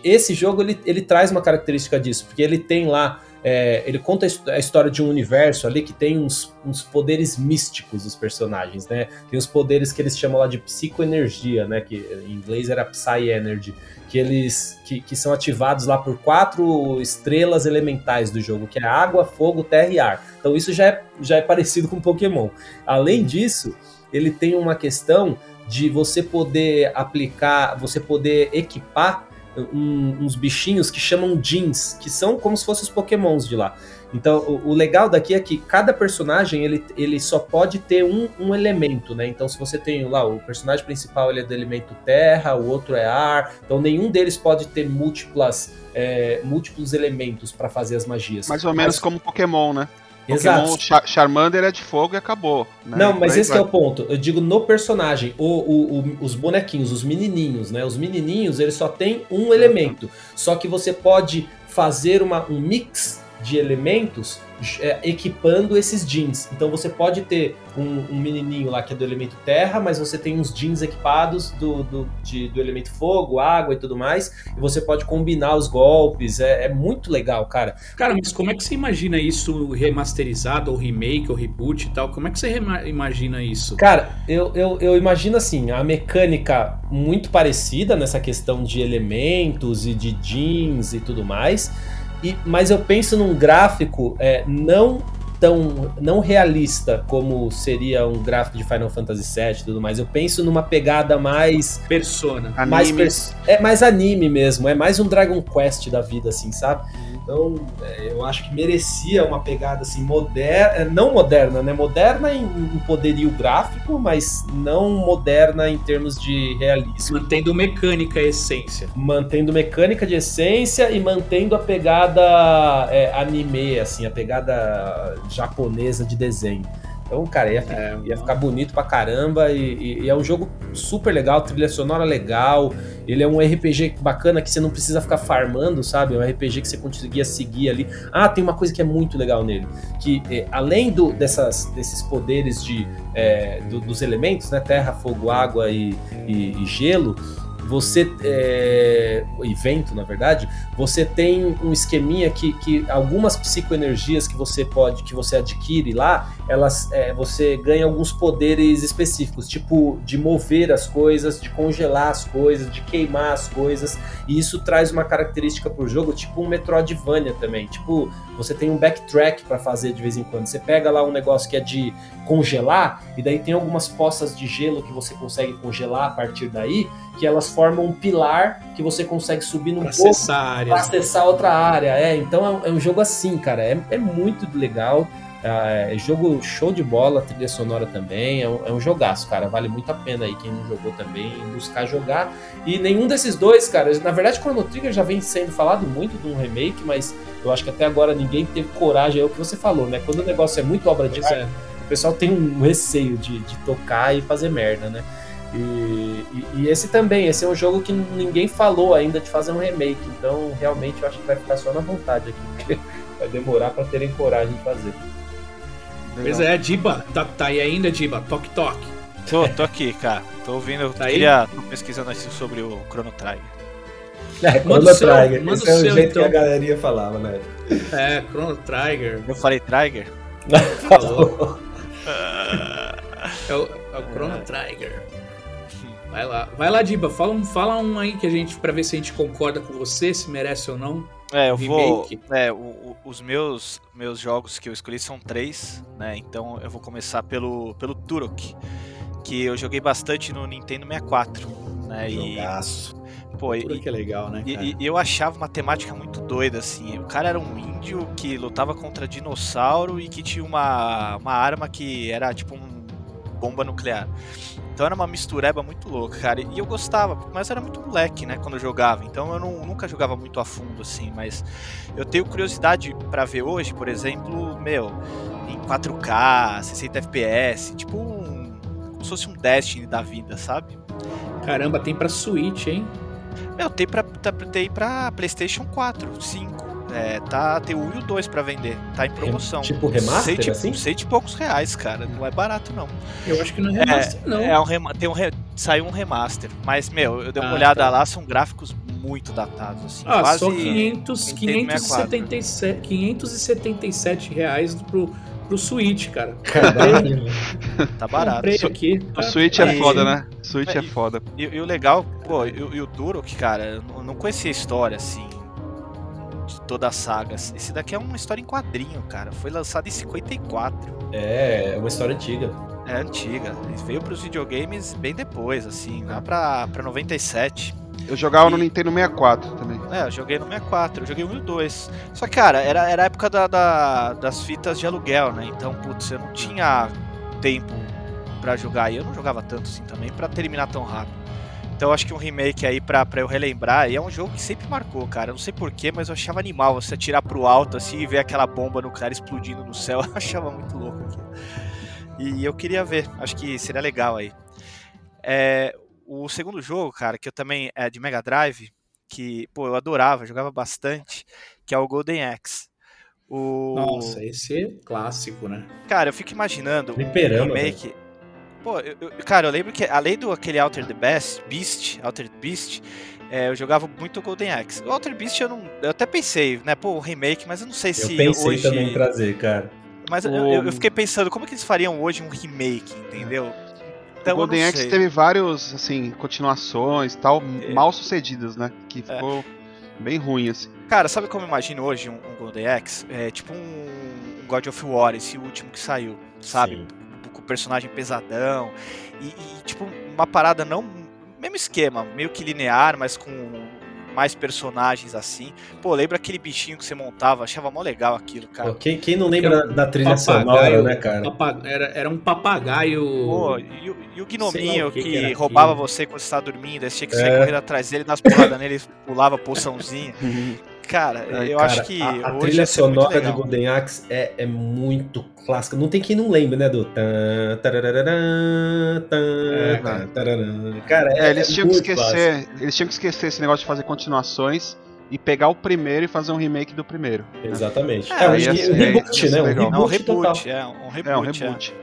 Esse jogo ele, ele traz uma característica disso, porque ele tem lá. É, ele conta a his- a história de um universo ali que tem uns, uns poderes místicos dos personagens, né? Tem os poderes que eles chamam lá de psicoenergia, né? Que em inglês era Psy Energy que eles que, que são ativados lá por quatro estrelas elementais do jogo, que é água, fogo, terra e ar. Então isso já é, já é parecido com Pokémon. Além disso, ele tem uma questão de você poder aplicar, você poder equipar um- uns bichinhos que chamam jeans, que são como se fossem os Pokémons de lá. Então, o, o legal daqui é que cada personagem ele, ele só pode ter um, um elemento, né? Então, se você tem lá o personagem principal ele é do elemento terra, o outro é ar, então nenhum deles pode ter múltiplas, é, múltiplos elementos para fazer as magias. Mais ou menos Mas- como Pokémon, né? Exato. Char- Charmander é de fogo e acabou. né? Não, mas esse que é vai. o ponto. Eu digo no personagem. O, o- o- os bonequinhos, os menininhos, né? Os menininhos, eles só tem um elemento. Só que você pode fazer uma, um mix de elementos é, equipando esses jeans. Então você pode ter um, um menininho lá que é do elemento terra, mas você tem uns jeans equipados do, do, de- do elemento fogo, água e tudo mais. E você pode combinar os golpes. É, é muito legal, cara. Cara, mas como é que você imagina isso remasterizado, ou remake, ou reboot e tal? Como é que você imagina isso? Cara, eu, eu, eu imagino assim, a mecânica muito parecida nessa questão de elementos e de jeans e tudo mais. E, mas eu penso num gráfico é, não tão não realista como seria um gráfico de Final Fantasy VII e tudo mais. Eu penso numa pegada mais Persona. mais Anime. pers- é mais anime mesmo, é mais um Dragon Quest da vida assim, sabe? Então, é, eu acho que merecia uma pegada assim moderna, não moderna, né? Moderna em, em poderio gráfico, mas não moderna em termos de realismo. Mantendo mecânica a essência. Mantendo mecânica de essência e mantendo a pegada é, anime, assim, a pegada japonesa de desenho. Então, cara, ia, É, ia ficar bonito pra caramba e, e- e é um jogo super legal, trilha sonora legal. Ele é um RPG bacana que você não precisa ficar farmando, sabe? É um RPG que você conseguia seguir ali. Ah, tem uma coisa que é muito legal nele, que eh, além do, dessas, desses poderes de, eh, do- dos elementos, né? Terra, fogo, água e- e gelo, você é, e vento, na verdade, você tem um esqueminha que, que algumas psicoenergias que você pode, que você adquire lá, elas é, você ganha alguns poderes específicos, tipo de mover as coisas, de congelar as coisas, de queimar as coisas, e isso traz uma característica pro jogo, tipo um Metroidvania também. Tipo, você tem um backtrack para fazer de vez em quando. Você pega lá um negócio que é de congelar, e daí tem algumas poças de gelo que você consegue congelar a partir daí, que elas formam um pilar que você consegue subir num Pra pouco acessar pra áreas. acessar outra área. É, então é um, é um jogo assim, cara. É, é muito legal. É, é jogo show de bola, trilha sonora também. É um, é um jogaço, cara. Vale muito a pena aí quem não jogou também buscar jogar. E nenhum desses dois, cara. Na verdade, Chrono Trigger já vem sendo falado muito de um remake, mas eu acho que até agora ninguém teve coragem. É o que você falou, né? Quando o negócio é muito obra de arte, é. o pessoal tem um receio de, de tocar e fazer merda, né? E, e- e esse também, esse é um jogo que ninguém falou ainda de fazer um remake, então realmente eu acho que vai ficar só na vontade aqui, porque vai demorar pra terem coragem de fazer. Pois é, Diba, tá, tá aí ainda, Diba? Toque, toque. Tô, tô aqui, cara. Tô ouvindo, Tá aí? queria, tô pesquisando assim sobre o Chrono Trigger. É, Manda o seu, Trigger, manda esse é o seu, jeito então. que a galerinha falava, né? É, Chrono Trigger. Eu falei Trigger? Falou. É o, é o Chrono Trigger. Vai lá, vai lá, Diba. Fala um, fala um aí que a gente, pra ver se a gente concorda com você, se merece ou não. É, eu vou. Remake. É, o- o- os meus, meus jogos que eu escolhi são três, né? Então eu vou começar pelo, pelo Turok, que eu joguei bastante no Nintendo 64, né? E, Jogaço. pô, e, Tudo que é legal, né, E, cara? e- e eu achava uma temática muito doida, assim. O cara era um índio que lutava contra dinossauro e que tinha uma, uma arma que era tipo um bomba nuclear. Então era uma mistureba muito louca, cara. E eu gostava, mas era muito moleque, né, quando eu jogava. Então eu não- nunca jogava muito a fundo, assim. Mas eu tenho curiosidade pra ver hoje, por exemplo, meu, em 4K, 60 FPS, tipo um. Como se fosse um Destiny da vida, sabe? Caramba, tem pra Switch, hein? Meu, tem pra, tá, tem pra PlayStation 4, 5. É, tá, tem o 1 e o 2 pra vender. Tá em promoção. Tipo remaster, Cento e- assim? cento e poucos reais, cara. Não é barato, não. Eu acho que não é remaster, não. É um rema tem um re- Saiu um remaster. Mas, meu, eu dei uma Ah, olhada tá. lá, são gráficos muito datados, assim. Ah, quase só 500, Nintendo 577, 577 reais pro, pro Switch, cara. Caralho. tá barato. Comprei aqui. O Switch é foda, né? Switch é Aí- foda. E, e o legal, pô, e, o- e o Turok, cara, eu não- conhecia a história, assim, de toda a saga. Esse daqui é uma história em quadrinho, cara. Foi lançado em 54. É, é uma história antiga. É antiga. Ele veio pros videogames bem depois, assim, lá pra, pra 97. Eu jogava no E- Nintendo 64 também. É, eu joguei no 64, eu joguei o 1 e o 2. Só que, cara, era, era a época da, da- das fitas de aluguel, né? Então, putz, eu não tinha tempo pra jogar. E eu não jogava tanto assim também pra terminar tão rápido. Então, eu acho que um remake aí pra, pra eu relembrar. E é um jogo que sempre marcou, cara. Eu não sei porquê, mas eu achava animal você atirar pro alto assim e ver aquela bomba no cara explodindo no céu. Eu achava muito louco aquilo. E eu queria ver, acho que seria legal aí. É, o segundo jogo, cara, que eu também é de Mega Drive, que, pô, eu adorava, jogava bastante, que é o Golden Axe. O... Nossa, esse é clássico, né? Cara, eu fico imaginando um Fliperama, remake. Pô, eu- eu- cara, eu lembro que além do aquele Alter the Best, Beast, Altered Beast, é, eu jogava muito o Golden Axe. O Altered Beast eu não. Eu até pensei, né, pô, remake, mas eu não sei Eu se pensei hoje. também em trazer, cara. Mas eu, O- eu- eu fiquei pensando, como é que eles fariam hoje um remake, entendeu? Então, o Golden eu Axe teve vários, assim, continuações e tal, É. mal sucedidas, né? Que ficou bem ruim, assim. Cara, sabe como eu imagino hoje um, um Golden Axe? É tipo um, um God of War, esse último que saiu, sabe? Sim. Com o personagem pesadão. E, e, tipo, uma parada não. Mesmo esquema, meio que linear, mas com mais personagens assim. Pô, lembra aquele bichinho que você montava? Achava mó legal aquilo, cara. Pô, quem, quem não lembra da, da trilha sonora, né, cara? era, era um papagaio. Pô, e, o- e o gnominho que que, roubava aquilo. você quando você tava dormindo, aí você tinha que sair É. correndo atrás dele, dar as porradas nele, ele pulava poçãozinha. Cara, Ai, eu Cara, acho que a, a hoje trilha sonora de. Golden Axe é, é muito clássica. Não tem quem não lembre, né, do tan, tarararã, tan, É, tararã. Cara, é, É, eles tinham que esquecer. clássico. Eles tinham que esquecer esse negócio de fazer continuações e pegar o primeiro e fazer um remake do primeiro. Exatamente. É, É, um, aí ia um reboot, né? Um. É um reboot, total. reboot, é um reboot. É um é. reboot.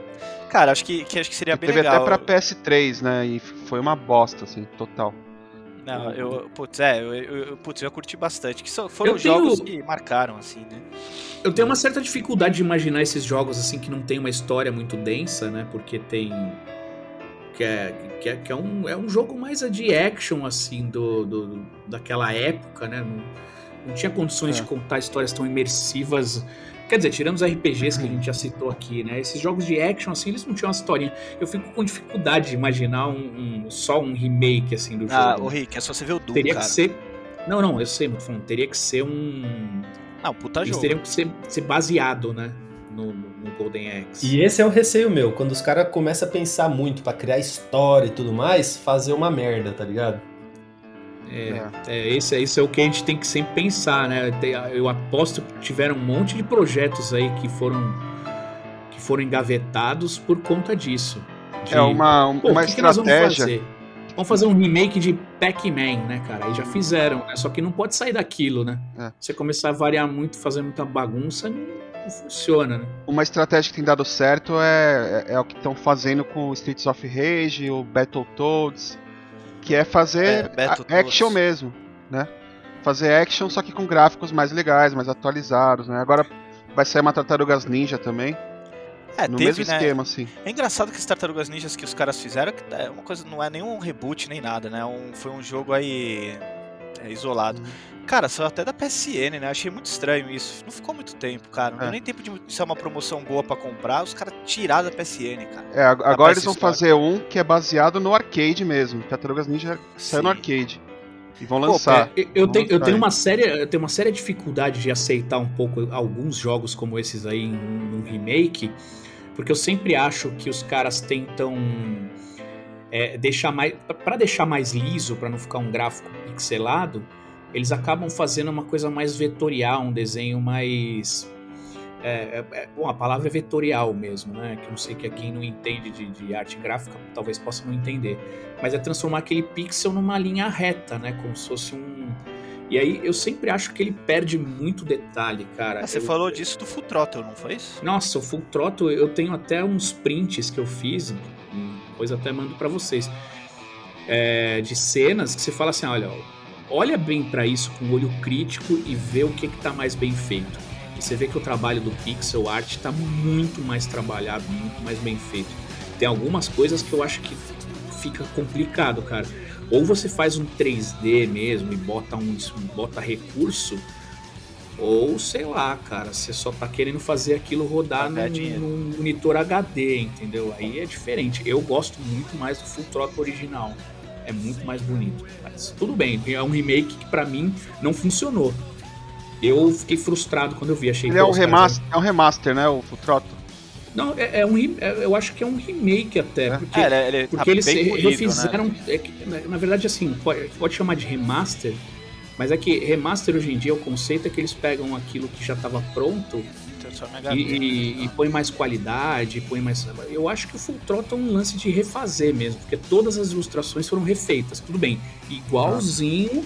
Cara, acho que, que acho que seria E bem teve legal. até pra PS3, né? E foi uma bosta, assim, total. Não, eu, putz, é, eu, eu, putz, eu curti bastante. Que só- foram Eu tenho- jogos que marcaram, assim, né? Eu tenho uma certa dificuldade de imaginar esses jogos assim que não tem uma história muito densa, né? Porque tem. Que é, que é, que é, um, é um jogo mais de action, assim, do, do- daquela época, né? Não, não tinha condições É. de contar histórias tão imersivas. Quer dizer, tirando os RPGs que a gente já citou aqui, né? Esses jogos de action, assim, eles não tinham uma historinha. Eu fico com dificuldade de imaginar um, um- só um remake, assim, do jogo. Ah, né? o Rick, é só você ver o Doom, Teria cara. que ser. Não, não, eu sei, mas teria que ser um. Não, puta Eles jogo. teriam que ser, ser baseado, né? No, no- no Golden Axe. E esse é o receio meu, quando os caras começam a pensar muito pra criar história e tudo mais, fazer uma merda, tá ligado? É, é, esse, esse é o que a gente tem que sempre pensar, né? Eu aposto que tiveram um monte de projetos aí que foram que foram engavetados por conta disso. de- É uma, uma que que nós vamos estratégia. fazer? Vamos fazer um remake de Pac-Man, né, cara? Aí já fizeram, né? Só que não pode sair daquilo, né? É. Você começar a variar muito, fazer muita bagunça, não, funciona, né? Uma estratégia que tem dado certo é, é, é o que estão fazendo com Streets of Rage, o Battletoads, que é fazer É, action mesmo, né? Fazer action só que com gráficos mais legais, mais atualizados, né? Agora vai sair uma Tartarugas Ninja também, É, no teve, mesmo né? esquema, assim. É engraçado que as Tartarugas Ninjas que os caras fizeram que é uma coisa, não é nenhum reboot nem nada, né? Um, foi um jogo aí é, isolado. Uhum. Cara, saiu até da PSN, né? Achei muito estranho isso. Não ficou muito tempo, cara. Não É. deu nem tempo de ser uma promoção boa pra comprar. Os caras tiraram da PSN, cara. É, ag- agora eles vão Store. fazer um que é baseado no arcade mesmo. Tartarugas Ninja saiu no arcade. E vão Pô, lançar. É, eu, Vamos tenho, eu mostrar tenho aí. uma séria, eu tenho uma séria dificuldade de aceitar um pouco alguns jogos como esses aí em um, num remake, porque eu sempre acho que os caras tentam é, deixar mais, para deixar mais liso, para não ficar um gráfico pixelado, eles acabam fazendo uma coisa mais vetorial, um desenho mais é, é, é, bom, a palavra é vetorial mesmo, né? Que eu não sei que quem não entende de, de arte gráfica talvez possa não entender. Mas é transformar aquele pixel numa linha reta, né? Como se fosse um. E aí eu sempre acho que ele perde muito detalhe, cara. Ah, você Eu- falou disso do Full Throttle, não foi isso? Nossa, o Full Throttle, eu tenho até uns prints que eu fiz, depois até mando pra vocês, é, de cenas que você fala assim, olha, olha bem pra isso com olho crítico e vê o que que tá mais bem feito. E você vê que o trabalho do pixel art tá muito mais trabalhado, muito mais bem feito. Tem algumas coisas que eu acho que fica complicado, cara. Ou você faz um 3D mesmo e bota um bota recurso, ou sei lá, cara, você só tá querendo fazer aquilo rodar ganhar num, num monitor HD, entendeu? Aí é diferente. Eu gosto muito mais do Full Throttle original. É muito mais bonito. Mas tudo bem, é um remake que pra mim não funcionou. Eu fiquei frustrado quando eu vi, achei Ele é um remaster, é um remaster, né? O Full Throttle. Não, é, é um é- eu acho que é um remake até, É? porque É, ele, ele porque tá eles bem re- polido, refizeram. né? é na verdade, assim, pode, pode chamar de remaster, mas é que remaster hoje em dia o conceito é que eles pegam aquilo que já estava pronto Transforma em e, HD. e, e põe mais qualidade, põe mais. Eu acho que o Full Throttle é um lance de refazer mesmo, porque todas as ilustrações foram refeitas, tudo bem, igualzinho.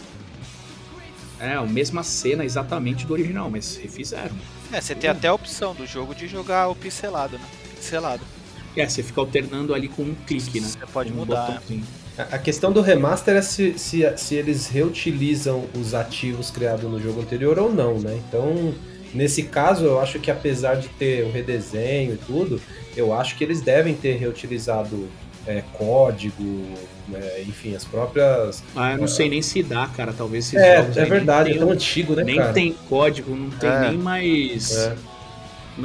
É, a mesma cena exatamente do original, mas refizeram. É, você tem até a opção do jogo de jogar o pixelado, né? Pixelado. É, você fica alternando ali com um clique, né? Você pode um mudar. botãozinho. A questão do remaster é se, se, se eles reutilizam os ativos criados no jogo anterior ou não, né? Então, nesse caso, eu acho que apesar de ter o redesenho e tudo, eu acho que eles devem ter reutilizado é, código, né? enfim, as próprias. Ah, eu não sei nem se dá, cara. Talvez esses É, jogos é verdade, é tão tenham- antigo, né, nem cara? tem código, não tem É. nem mais.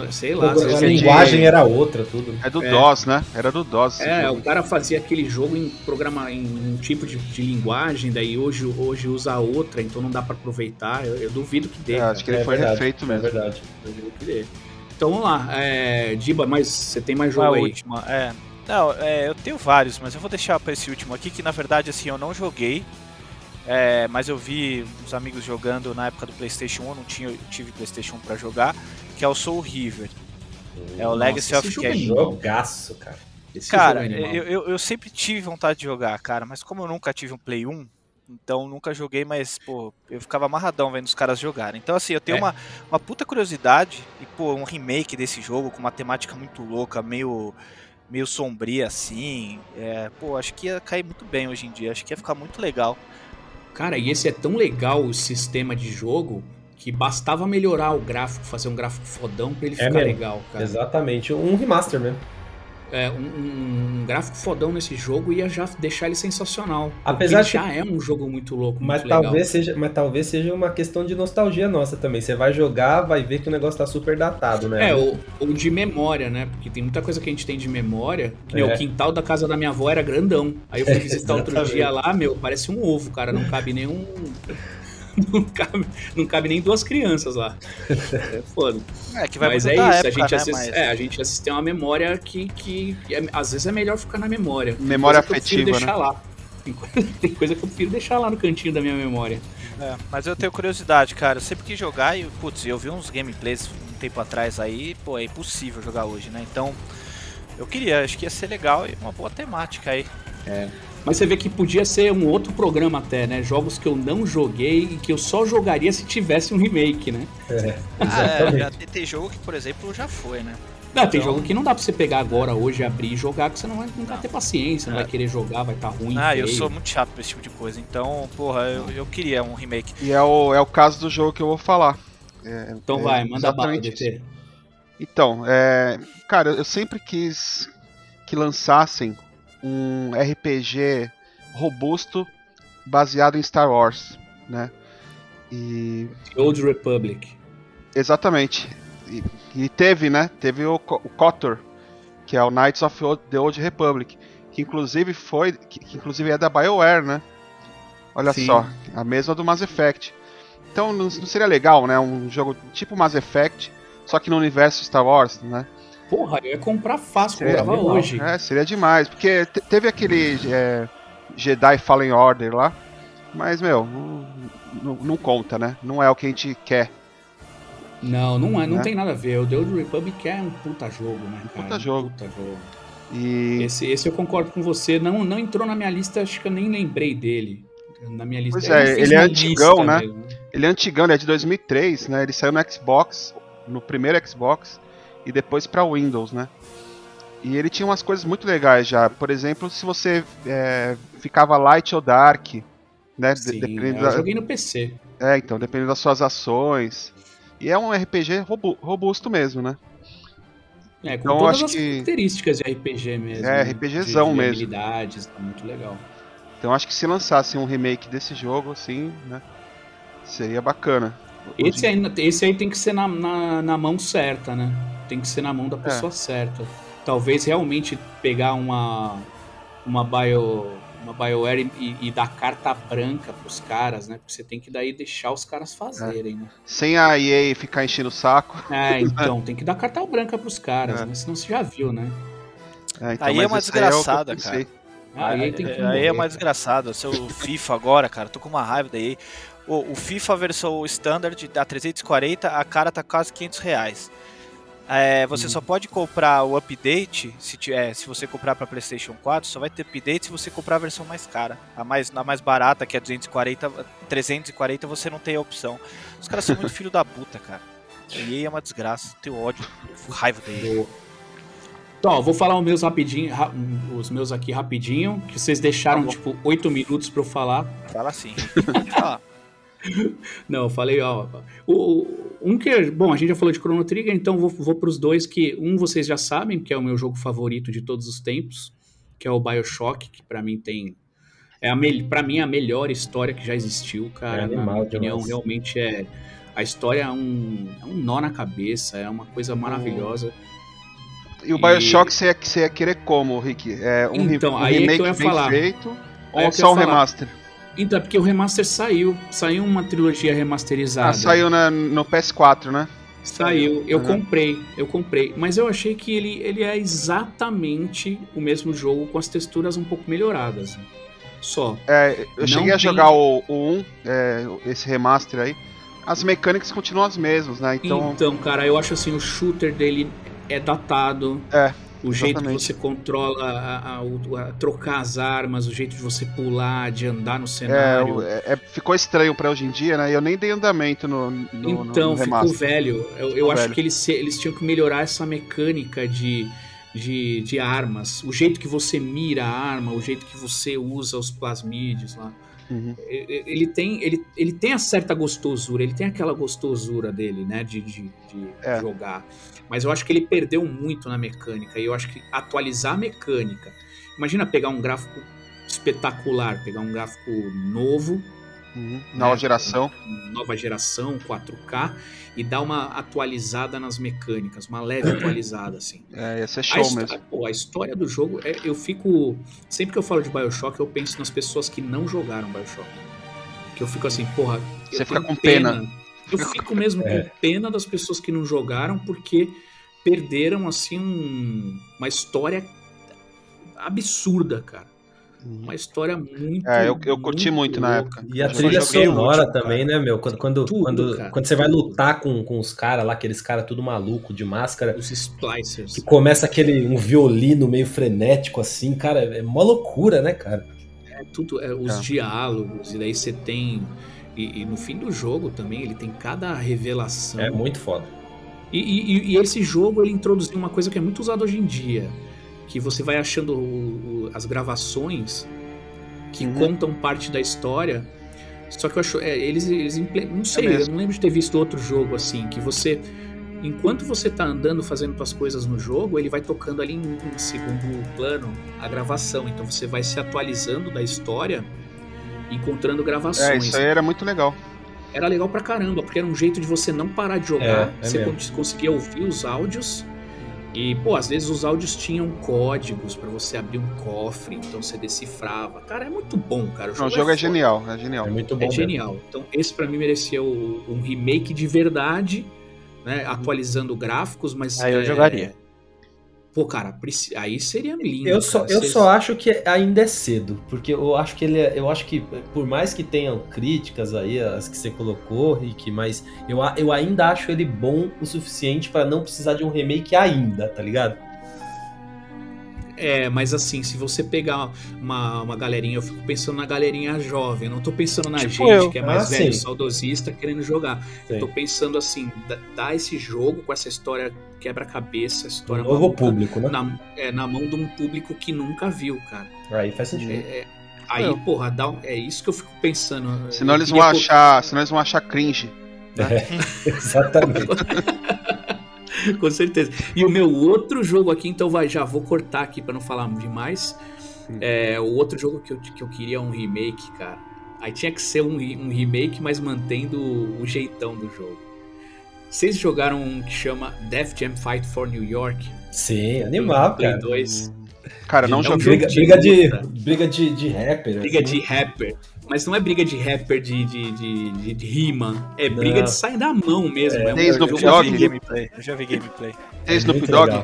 É. Sei lá. a é de- linguagem era outra, tudo. É do É. DOS, né? Era do DOS. É, jogo. o cara fazia aquele jogo em programa em um tipo de, de linguagem, daí hoje, hoje usa outra, então não dá pra aproveitar. Eu, eu duvido que dê. É, acho que ele É foi verdade, refeito É mesmo. verdade. Duvido que dê. Então vamos lá. É, Diba, mas você tem mais jogo é a aí? última? É. Não, é, eu tenho vários, mas eu vou deixar pra esse último aqui, que na verdade assim, eu não joguei. é, mas eu vi uns amigos jogando na época do Playstation 1, eu não tinha, eu tive Playstation 1 pra jogar, que é o Soul River. É o Nossa, Legacy esse of é Kain. Jogaço, cara. Esse Cara, jogo é eu, eu, eu sempre tive vontade de jogar, cara, mas como eu nunca tive um Play 1, então nunca joguei, mas, pô, eu ficava amarradão vendo os caras jogarem. Então, assim, eu tenho É. uma, uma puta curiosidade, e, pô, um remake desse jogo com uma temática muito louca, meio, meio sombria, assim, é, pô, acho que ia cair muito bem hoje em dia, acho que ia ficar muito legal. Cara, e esse é tão legal o sistema de jogo que bastava melhorar o gráfico, fazer um gráfico fodão pra ele É ficar mesmo. legal, cara. Exatamente. Um remaster mesmo. É, um, um- gráfico fodão nesse jogo ia já deixar ele sensacional. Apesar Apesar que- já é um jogo muito louco, Mas muito legal. talvez, seja, mas talvez seja uma questão de nostalgia nossa também. Você vai jogar, vai ver que o negócio tá super datado, né? É, ou, ou de memória, né? Porque tem muita coisa que a gente tem de memória. Que, meu, É. o quintal da casa da minha avó era grandão. Aí eu fui visitar outro Exatamente. dia lá, meu, parece um ovo, cara. Não cabe nem um. Não cabe, não cabe nem duas crianças lá. É foda. É, que vai Mas é isso, época, a gente, né, assiste, mas... é, a gente assiste tem uma memória que, que é- às vezes é melhor ficar na memória. Tem Memória afetiva, deixar lá. Tem coisa, tem coisa que eu prefiro deixar lá no cantinho da minha memória. É, mas eu tenho curiosidade, cara. Eu sempre quis jogar e, putz, eu vi uns gameplays um tempo atrás aí, pô, é impossível jogar hoje, né? Então, Eu queria, acho que ia ser legal e uma boa temática aí. Mas você vê que podia ser um outro programa até, né? Jogos que eu não joguei e que eu só jogaria se tivesse um remake, né? É, Ah, é, tem, jogo que, por exemplo, já foi, né? Não, tem Então- jogo que não dá pra você pegar agora, hoje, abrir e jogar, que você não vai, não vai ter paciência, não É. vai querer jogar, vai estar ruim. Ah, eu feio. sou muito chato pra esse tipo de coisa, então, porra, eu, eu queria um remake. E é o, é o caso do jogo que eu vou falar. É- Então é vai, manda bala. DT. Então, é, cara, eu sempre quis que lançassem um RPG robusto baseado em Star Wars, né? E Old Republic. exatamente. E, e teve, né? Teve o, o KOTOR, que é o Knights of Old- the Old Republic, que inclusive foi, que, que inclusive é da BioWare, né? Olha Sim. só, a mesma do Mass Effect. Então não, não seria legal, né? Um jogo tipo Mass Effect, só que no universo Star Wars, né? Porra, eu ia comprar fácil, Seria comprava legal. hoje. É, seria demais, porque te- teve aquele é, Jedi Fallen Order lá, mas, meu, não, não- não conta, né? Não é o que a gente quer. Não, não, é, não Né? tem nada a ver. O The Old Republic é um puta jogo, né, cara? puta jogo. Puta jogo. E, Esse, esse eu concordo com você. Não, não entrou na minha lista, acho que eu nem lembrei dele. Na minha lista. Pois é, ele é uma antigão, né? mesmo. ele é antigão, ele é de 2003, né? Ele saiu no Xbox, no primeiro Xbox, e depois pra Windows, né? E ele tinha umas coisas muito legais já. Por exemplo, se você é, ficava light ou dark, né? Sim, dependendo eu da, joguei no PC. É, então, dependendo das suas ações. E é um RPG robu- robusto mesmo, né? É, com Então, todas acho as que- características de RPG mesmo. É? RPGzão de, de mesmo. habilidades, tá muito legal. Então acho que se lançasse um remake desse jogo, assim, né? Seria bacana. Esse aí, esse aí tem que ser na, na, na mão certa, né? Tem que ser na mão da É. pessoa certa. Talvez realmente pegar uma uma bio uma BioWare e, e dar carta branca pros caras, né? Porque você tem que daí deixar os caras fazerem, né? Sem a EA ficar enchendo o saco. É, então, tem que dar carta branca pros caras, É. né? Senão você já viu, né? É, então, Aí é uma desgraçada, pensei. Aí que É, aí é uma cara. desgraçada. O seu FIFA agora, cara, tô com uma raiva daí. O, o FIFA versão Standard dá 340, a cara tá quase 500 reais. É, você Hum. só pode comprar o update se, tiver, se você comprar para PlayStation 4, só vai ter update se você comprar a versão mais cara. A mais, a mais barata, que é 240, 340, você não tem a opção. Os caras são muito filho da puta, cara. E é uma desgraça, tenho ódio, raiva. Boa. Então, ó, vou falar os meus rapidinho, ra- os meus aqui rapidinho, que vocês deixaram Tá tipo oito minutos pra eu falar. Fala assim. Ah, Não, eu falei, ó. O, um que. Bom, a gente já falou de Chrono Trigger, então vou, vou pros dois que. Um vocês já sabem, que é o meu jogo favorito de todos os tempos, que é o Bioshock, que pra mim tem. É a me, pra mim é a melhor história que já existiu, cara. É na animal minha opinião, demais. realmente é. A história é um, é um nó na cabeça, é uma coisa maravilhosa. E o E- Bioshock você ia, você ia querer como, Rick? É um, Então, um aí é que remake eu ia bem falar. feito Aí ou é só um ia falar. Então, é porque o remaster saiu. Saiu uma trilogia remasterizada. Ah, saiu na- no PS4, né? Saiu, eu Uhum. comprei, eu comprei. Mas eu achei que ele, ele é exatamente o mesmo jogo com as texturas um pouco melhoradas. né? Só. É, eu cheguei a tem- jogar o, o 1, é, esse remaster aí. As mecânicas continuam as mesmas, né? Então, Então, cara, eu acho assim, o shooter dele é datado. É, O jeito que você controla a, a- a- trocar as armas, o jeito de você pular, de andar no é, cenário. é- é- ficou estranho pra hoje em dia, né? Eu nem dei andamento no, no, Então, no ficou velho. Eu, eu Ficou acho velho. que eles, eles tinham que melhorar essa mecânica de, de, de armas. O jeito que você mira a arma, o jeito que você usa os plasmídeos lá. Uhum. Ele tem, ele, ele tem a certa gostosura, ele tem aquela gostosura dele, né, de, de, de É. jogar. Mas eu acho que ele perdeu muito na mecânica. E eu acho que atualizar a mecânica. Imagina pegar um gráfico espetacular, pegar um gráfico novo, Uhum. Nova né, geração. nova geração, 4K, e dar uma atualizada nas mecânicas, uma leve atualizada, assim. É, ia ser A, show histó- mesmo. pô, a história do jogo, é- eu fico. Sempre que eu falo de Bioshock, eu penso nas pessoas que não jogaram Bioshock. Que eu fico assim, porra. Você fica com pena. Eu fico mesmo É. com pena das pessoas que não jogaram, porque perderam, assim, um- uma história absurda, cara. Uma história muito. É, eu, eu curti muito, na época. E a Eu trilha sonora último, também, né, meu? Quando, quando, Tudo, quando, cara. quando você vai lutar com, com os caras lá, aqueles caras tudo maluco, de máscara, Os splicers. que começa aquele um violino meio frenético assim, cara, é mó loucura, né, cara? É tudo, é, os Tá. diálogos, e daí você tem. E, e no fim do jogo também, ele tem cada revelação. É muito foda. E, e- e esse jogo ele introduziu uma coisa que é muito usada hoje em dia, que você vai achando o- o- as gravações que Uhum. contam parte da história. Só que eu acho, é, eles, eles não sei, eu mesmo. não lembro de ter visto outro jogo assim, que você enquanto você tá andando fazendo suas coisas no jogo, ele vai tocando ali em, em segundo plano a gravação. Então você vai se atualizando da história, encontrando É, gravações. isso aí era muito legal. Era legal pra caramba, porque era um jeito de você não parar de jogar. É, é você mesmo. cons- conseguia ouvir os áudios. E, pô, às vezes os áudios tinham códigos pra você abrir um cofre, então você decifrava. Cara, é muito bom, cara. Não, o jogo é foda. genial, é genial. É muito bom. É mesmo. genial. Então, esse pra mim merecia o- um remake de verdade, né? Atualizando gráficos, mas. Aí eu é, jogaria. Pô, cara, aí seria lindo. Eu só, cara. eu Cê- só acho que ainda é cedo, porque eu acho que ele é, eu acho que por mais que tenham críticas aí as que você colocou, Rick, mas eu, eu ainda acho ele bom o suficiente pra não precisar de um remake ainda, tá ligado? É, mas assim, se você pegar uma, uma galerinha, eu fico pensando na galerinha jovem, eu não tô pensando na Tipo gente eu. que é mais Ah, velho, sim. saudosista, querendo jogar. Eu tô pensando assim, da- dar esse jogo com essa história quebra-cabeça, Um história novo maluca, público, né? na, é, na mão de um público que nunca viu, cara. Aí faz sentido. É, é, aí, Não. porra, dá, um- é isso que eu fico pensando. Senão Eu eles vão achar. Senão eles vão achar cringe. Exatamente. Com certeza. E o meu outro jogo aqui, então vai, já vou cortar aqui pra não falar demais. É, o outro jogo que eu, que eu queria é um remake, cara. Aí tinha que ser um, um remake, mas mantendo o jeitão do jogo. Vocês jogaram um que chama Def Jam Fight for New York? Sim, animal, Play cara. 2. Cara, não É joguei. Briga, de briga, de, briga de, de rapper. Briga assim. de rapper. Mas não é briga de rapper de, de, de, de- de rima. É briga Não. de sair da mão mesmo. É, um Tem Snoop Eu jogo já Dogg? vi gameplay. Eu já vi gameplay. Tem É Snoop Dogg?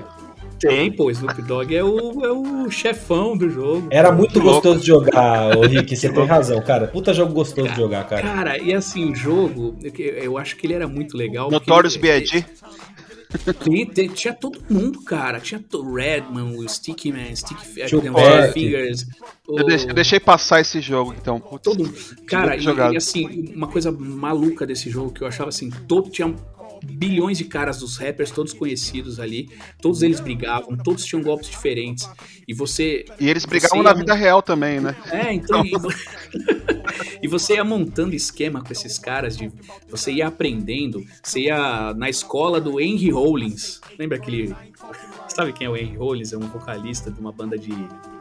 Tem, pô, Snoop Dogg é o, é o chefão do jogo. Era muito gostoso de jogar, ô Rick, você tem razão, cara. Puta jogo gostoso de jogar, cara. Cara, e assim, o jogo, eu- eu acho que ele era muito legal. Notorious B.I.G. Tem- tem- tinha todo mundo, cara. Tinha o Redman, o Sticky Man, Sticky Tinha o tem o Pac. Fingers. o- Eu deixei, eu deixei passar esse jogo, então. Putz. todo Cara, muito e, e assim, uma coisa maluca desse jogo que eu achava assim, todo tinha bilhões de caras dos rappers, todos conhecidos ali, todos eles brigavam, todos tinham golpes diferentes. E você E eles brigavam na ia- vida real também, né? É, então. E, vo- e você ia montando esquema com esses caras, de você ia aprendendo. Você ia na escola do Henry Rollins. Lembra aquele. Sabe quem é o Henry Rollins? É um vocalista de uma banda de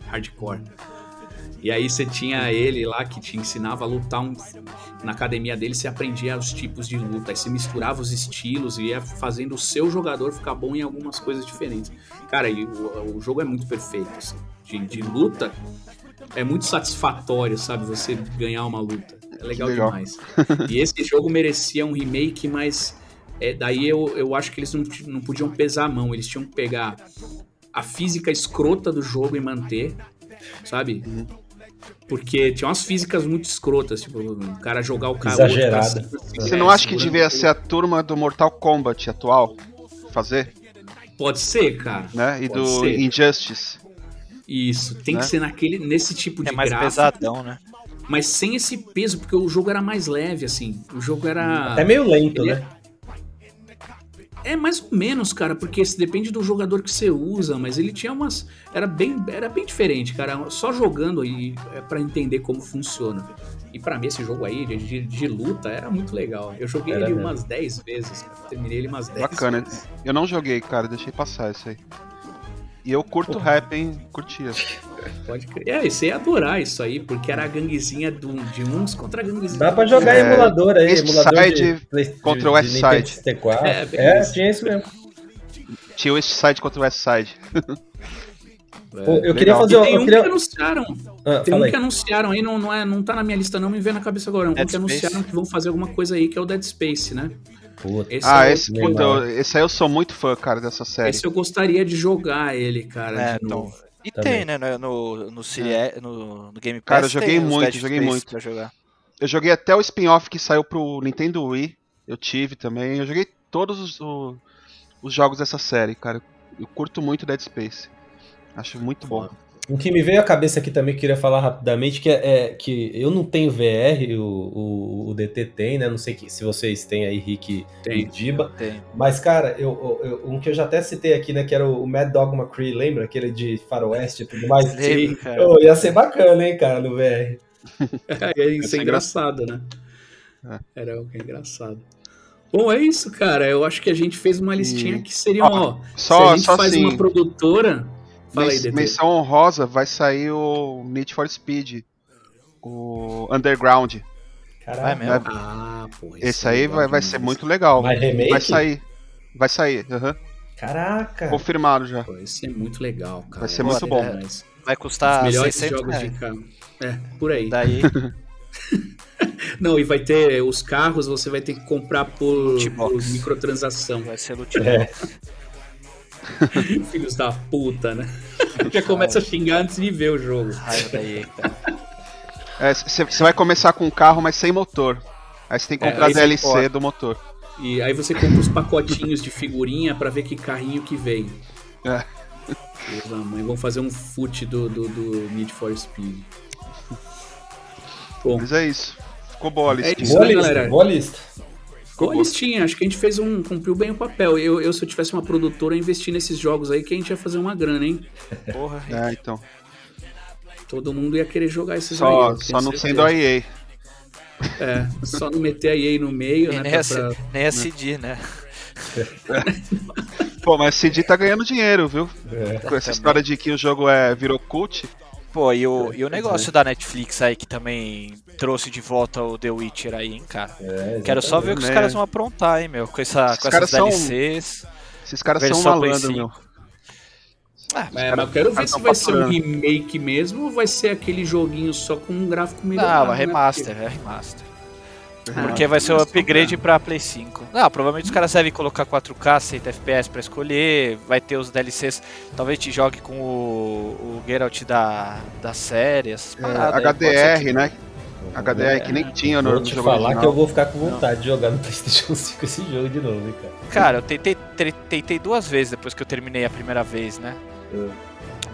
hardcore. E aí você tinha ele lá que te ensinava a lutar um- na academia dele, você aprendia os tipos de luta, aí você misturava os estilos e ia fazendo o seu jogador ficar bom em algumas coisas diferentes. Cara, e o, o jogo é muito perfeito, assim. De, de luta, é muito satisfatório, sabe? Você ganhar uma luta. É legal, Legal. demais. E esse jogo merecia um remake, mas é, daí eu, eu acho que eles não, não podiam pesar a mão. Eles tinham que pegar a física escrota do jogo e manter, sabe? Uhum. Porque tinha umas físicas muito escrotas, tipo, o cara jogar o cara. Exagerada. cima, Você é, não acha que devia ser a turma do Mortal Kombat atual fazer, Pode ser, cara. né? E Pode do ser. Injustice. Isso, tem Né? que ser naquele, nesse tipo de É mais gráfico, pesadão, né? mas sem esse peso, porque o jogo era mais leve, assim. O jogo era. Até meio lento, Ele- né? É mais ou menos, cara, porque isso depende do jogador que você usa, mas ele tinha umas. Era bem, era bem diferente, cara. Só jogando aí é pra entender como funciona. E pra mim, esse jogo aí de, de, de luta era muito legal. Eu joguei Era ele mesmo. umas 10 vezes, cara. Terminei ele umas 10 Bacana. vezes. Eu não joguei, cara, deixei passar isso aí. E eu curto rap, hein? Curtia. Pode crer. É, você ia adorar isso aí, porque era a ganguezinha do, de uns contra a ganguezinha. Dá pra jogar É, emulador aí, East emulador Side de, contra o West Side. 64. É, É, isso. tinha isso mesmo. Tinha o East Side contra o West Side. Pô, eu legal. queria E fazer. tem Eu um queria... que anunciaram. Ah, Tem um aí. que anunciaram aí, não, não, é, não tá na minha lista, não me vê na cabeça agora. Um Dead que anunciaram Space. que vão fazer alguma coisa aí, que é o Dead Space, né? Puta. Esse, Ah, é esse, puta, eu- esse aí eu sou muito fã, cara, dessa série. esse eu gostaria de jogar ele, cara, É, de então, novo. E Também. tem, né, no, no, no, Serie- no, no Game Pass. Cara, eu joguei muito, joguei Space muito. Pra jogar. Eu joguei até o spin-off que saiu pro Nintendo Wii. Eu tive também. Eu joguei todos os, o- os jogos dessa série, cara. Eu curto muito Dead Space. Acho muito bom. O que me veio à cabeça aqui também, que eu queria falar rapidamente, que é, é que eu não tenho VR, o, o, o DT tem, né? Não sei que, se vocês têm aí, Rick e Tem. Diba. Tem. Mas, cara, eu, eu- um que eu já até citei aqui, né? Que era o Mad Dog McCree, lembra? Aquele de faroeste e tudo mais. Lembro, cara. Ô, ia ser bacana, hein, cara, no VR. É, isso é engraçado, né? Era o que é engraçado. Bom, é isso, cara. Eu acho que a gente fez uma listinha E- que seria, ó. se Só, a gente só faz assim, uma produtora. Fala aí, menção honrosa, vai sair o Need for Speed. O Underground. Vai Caralho. mesmo. Ah, pô. Esse é aí vai, vai ser muito legal. Remake? Vai sair. Vai sair, aham. Caraca. confirmado já. Pô, esse é muito legal, cara. Vai ser Esse muito é bom. demais. Vai Os custar melhores 600 jogos reais. de carro. É, por aí. Daí, Não, e vai ter os carros, você vai ter que comprar por, por microtransação. vai ser loot É. Filhos da puta, né? Já começa a xingar antes de ver o jogo. Raiva daí, cara. Você vai começar com um carro, mas sem motor. Aí você tem que É, comprar você DLC pode. do motor. E aí você compra os pacotinhos de figurinha pra ver que carrinho que vem. É. Deus mãe, vamos fazer um foot do, do, do Need for Speed. Bom, Mas é isso. Ficou boa a É listinha. isso, Boa né, lista, galera? boa lista. Boa listinha, acho que a gente fez um. cumpriu bem o papel. Eu, eu, se eu tivesse uma produtora, eu investir nesses jogos aí que a gente ia fazer uma grana, hein? Porra. É, então. Todo mundo ia querer jogar esses aí. Só, eu só não certeza. sendo a EA. É, só não meter a EA no meio, E né? nem pra- a, pra- nem a CD, né? Pô, mas a CD tá ganhando dinheiro, viu? É. Com essa história de que o jogo é virou cult. Pô, e o, e o negócio da Netflix aí que também trouxe de volta o The Witcher aí, hein, cara. É, Quero só ver o que os né? caras vão aprontar, hein, meu. Com, essa, Esses com essas são- DLCs. Esses caras são malandro, 5. meu. Ah, É, mas eu quero ver se vai ser um remake mesmo ou vai ser aquele joguinho só com um gráfico melhor. não, é remaster, é remaster. Ah, Porque vai ser o upgrade pra Play 5. Não, provavelmente os caras devem colocar 4K, 60 FPS pra escolher. Vai ter os DLCs. Talvez te jogue com o, o Geralt da, da série, essas É, paradas. aí, ser HDR, que- né? HDR que nem tinha no Vou te falar original. que eu vou ficar com vontade de jogar no PlayStation 5 esse jogo de novo, hein, cara. Cara, eu tentei, tentei duas vezes depois que eu terminei a primeira vez, né? É.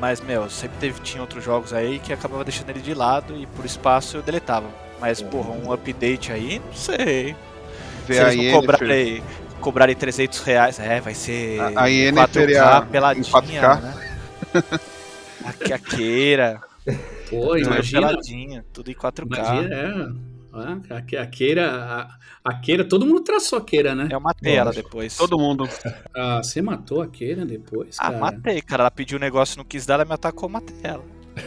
Mas, meu, sempre teve, tinha outros jogos aí que acabava deixando ele de lado e por espaço eu deletava. Mas, É. porra, um update aí, não sei. Ver Se eles não cobrarem, cobrarem 300 reais, é, vai ser A- e 4K a- peladinha, em 4K. né? A, a queira, Pô, imagina. tudo em 4K. Imagina, é. Ah, a, a queira, a, a queira, todo mundo traçou a queira, né? Eu matei ela Lógico. depois. Todo mundo. Ah, você matou a queira depois, Ah, cara? matei, cara. Ela pediu um negócio, não quis dar, ela me atacou, eu matei ela.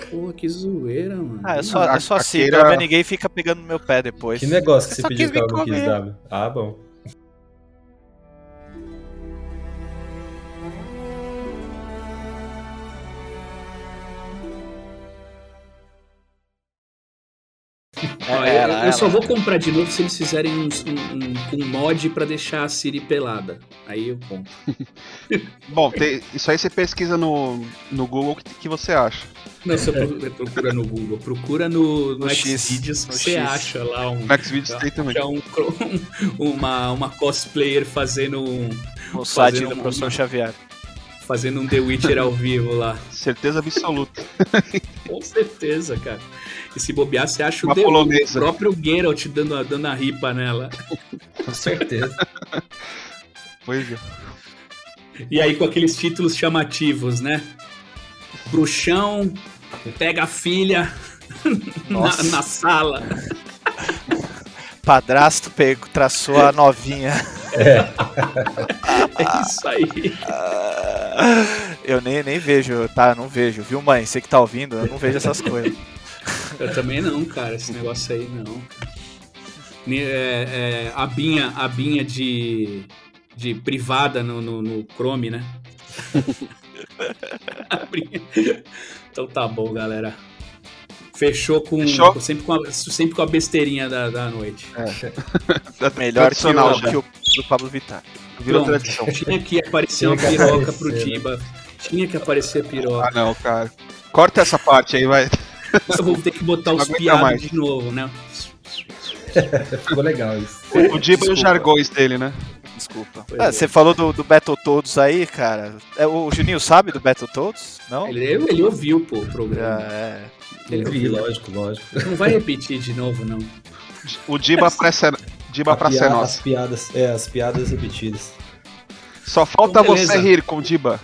Pô, que zoeira, mano. Ah, eu sou, A- eu sou a assim, Keira- pra ver ninguém fica pegando no meu pé depois. Que negócio que você só pediu que ela não quis dar? Ah, bom. Ó, É, eu, ela- eu ela- só vou comprar de novo se eles fizerem um, um- um mod pra deixar a Siri pelada. Aí eu compro. Bom, tem- isso aí você pesquisa no, no Google o que, que você acha. Não, você pro- procura no Google, procura no, no, No Xvideos que no você X. acha lá um, No Xvideos tem também. um, uma, uma cosplayer fazendo um, O site fazendo do uma- professor Xavier. fazendo um The Witcher ao vivo lá. Certeza absoluta. Com certeza, cara. E se bobear, você acha o, Uma o polonesa. próprio Geralt dando, a- dando a ripa nela. Com certeza. Pois é. E aí com aqueles títulos chamativos, né? Bruxão pega a filha na, na sala. Padrasto pegou, traçou a novinha. É isso aí. Eu nem, nem vejo, tá? Não vejo, viu, mãe? Você que tá ouvindo, eu não vejo essas coisas. Eu também não, cara. Esse negócio aí não. É, é, a binha, a binha de, de privada no, no, no Chrome, né? Então tá bom, galera. Fechou com, Fechou? com- sempre, com a, sempre com a besteirinha da, da noite. Melhor que Tradicional o, já. que o do Pablo Vittar. Virou Pronto, tradição. Tinha que aparecer uma piroca aparecer, pro né? Diba. Tinha que aparecer piroca. Ah, não, cara. Corta essa parte aí, vai. Eu vou ter que botar os piados de novo, né? Ficou legal isso. O Diba e os jargões dele, né? Desculpa. Ah, é. você falou do, do Battletoads aí, cara. É, o Juninho sabe do Battletoads? Não? Ele, ele ouviu, pô, o Ah, programa. é. Ele ouviu. lógico, lógico. Não vai repetir de novo, não. O Diba pra ser, Diba A pra ser piada- As nossa. piadas, é, as piadas repetidas. Só falta Então, você rir com o Diba.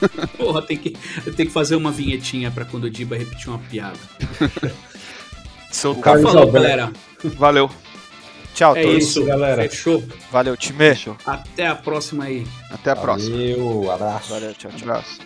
Porra, tem que, eu tenho que fazer uma vinhetinha pra quando o Diba repetir uma piada. Seu O cara. Carlos Falou, galera. Valeu. Tchau, É todos. isso, galera. Fechou? Valeu, time. Fechou. Até a próxima aí. Até a próxima. Valeu, abraço. Valeu, tchau, tchau. Abraço.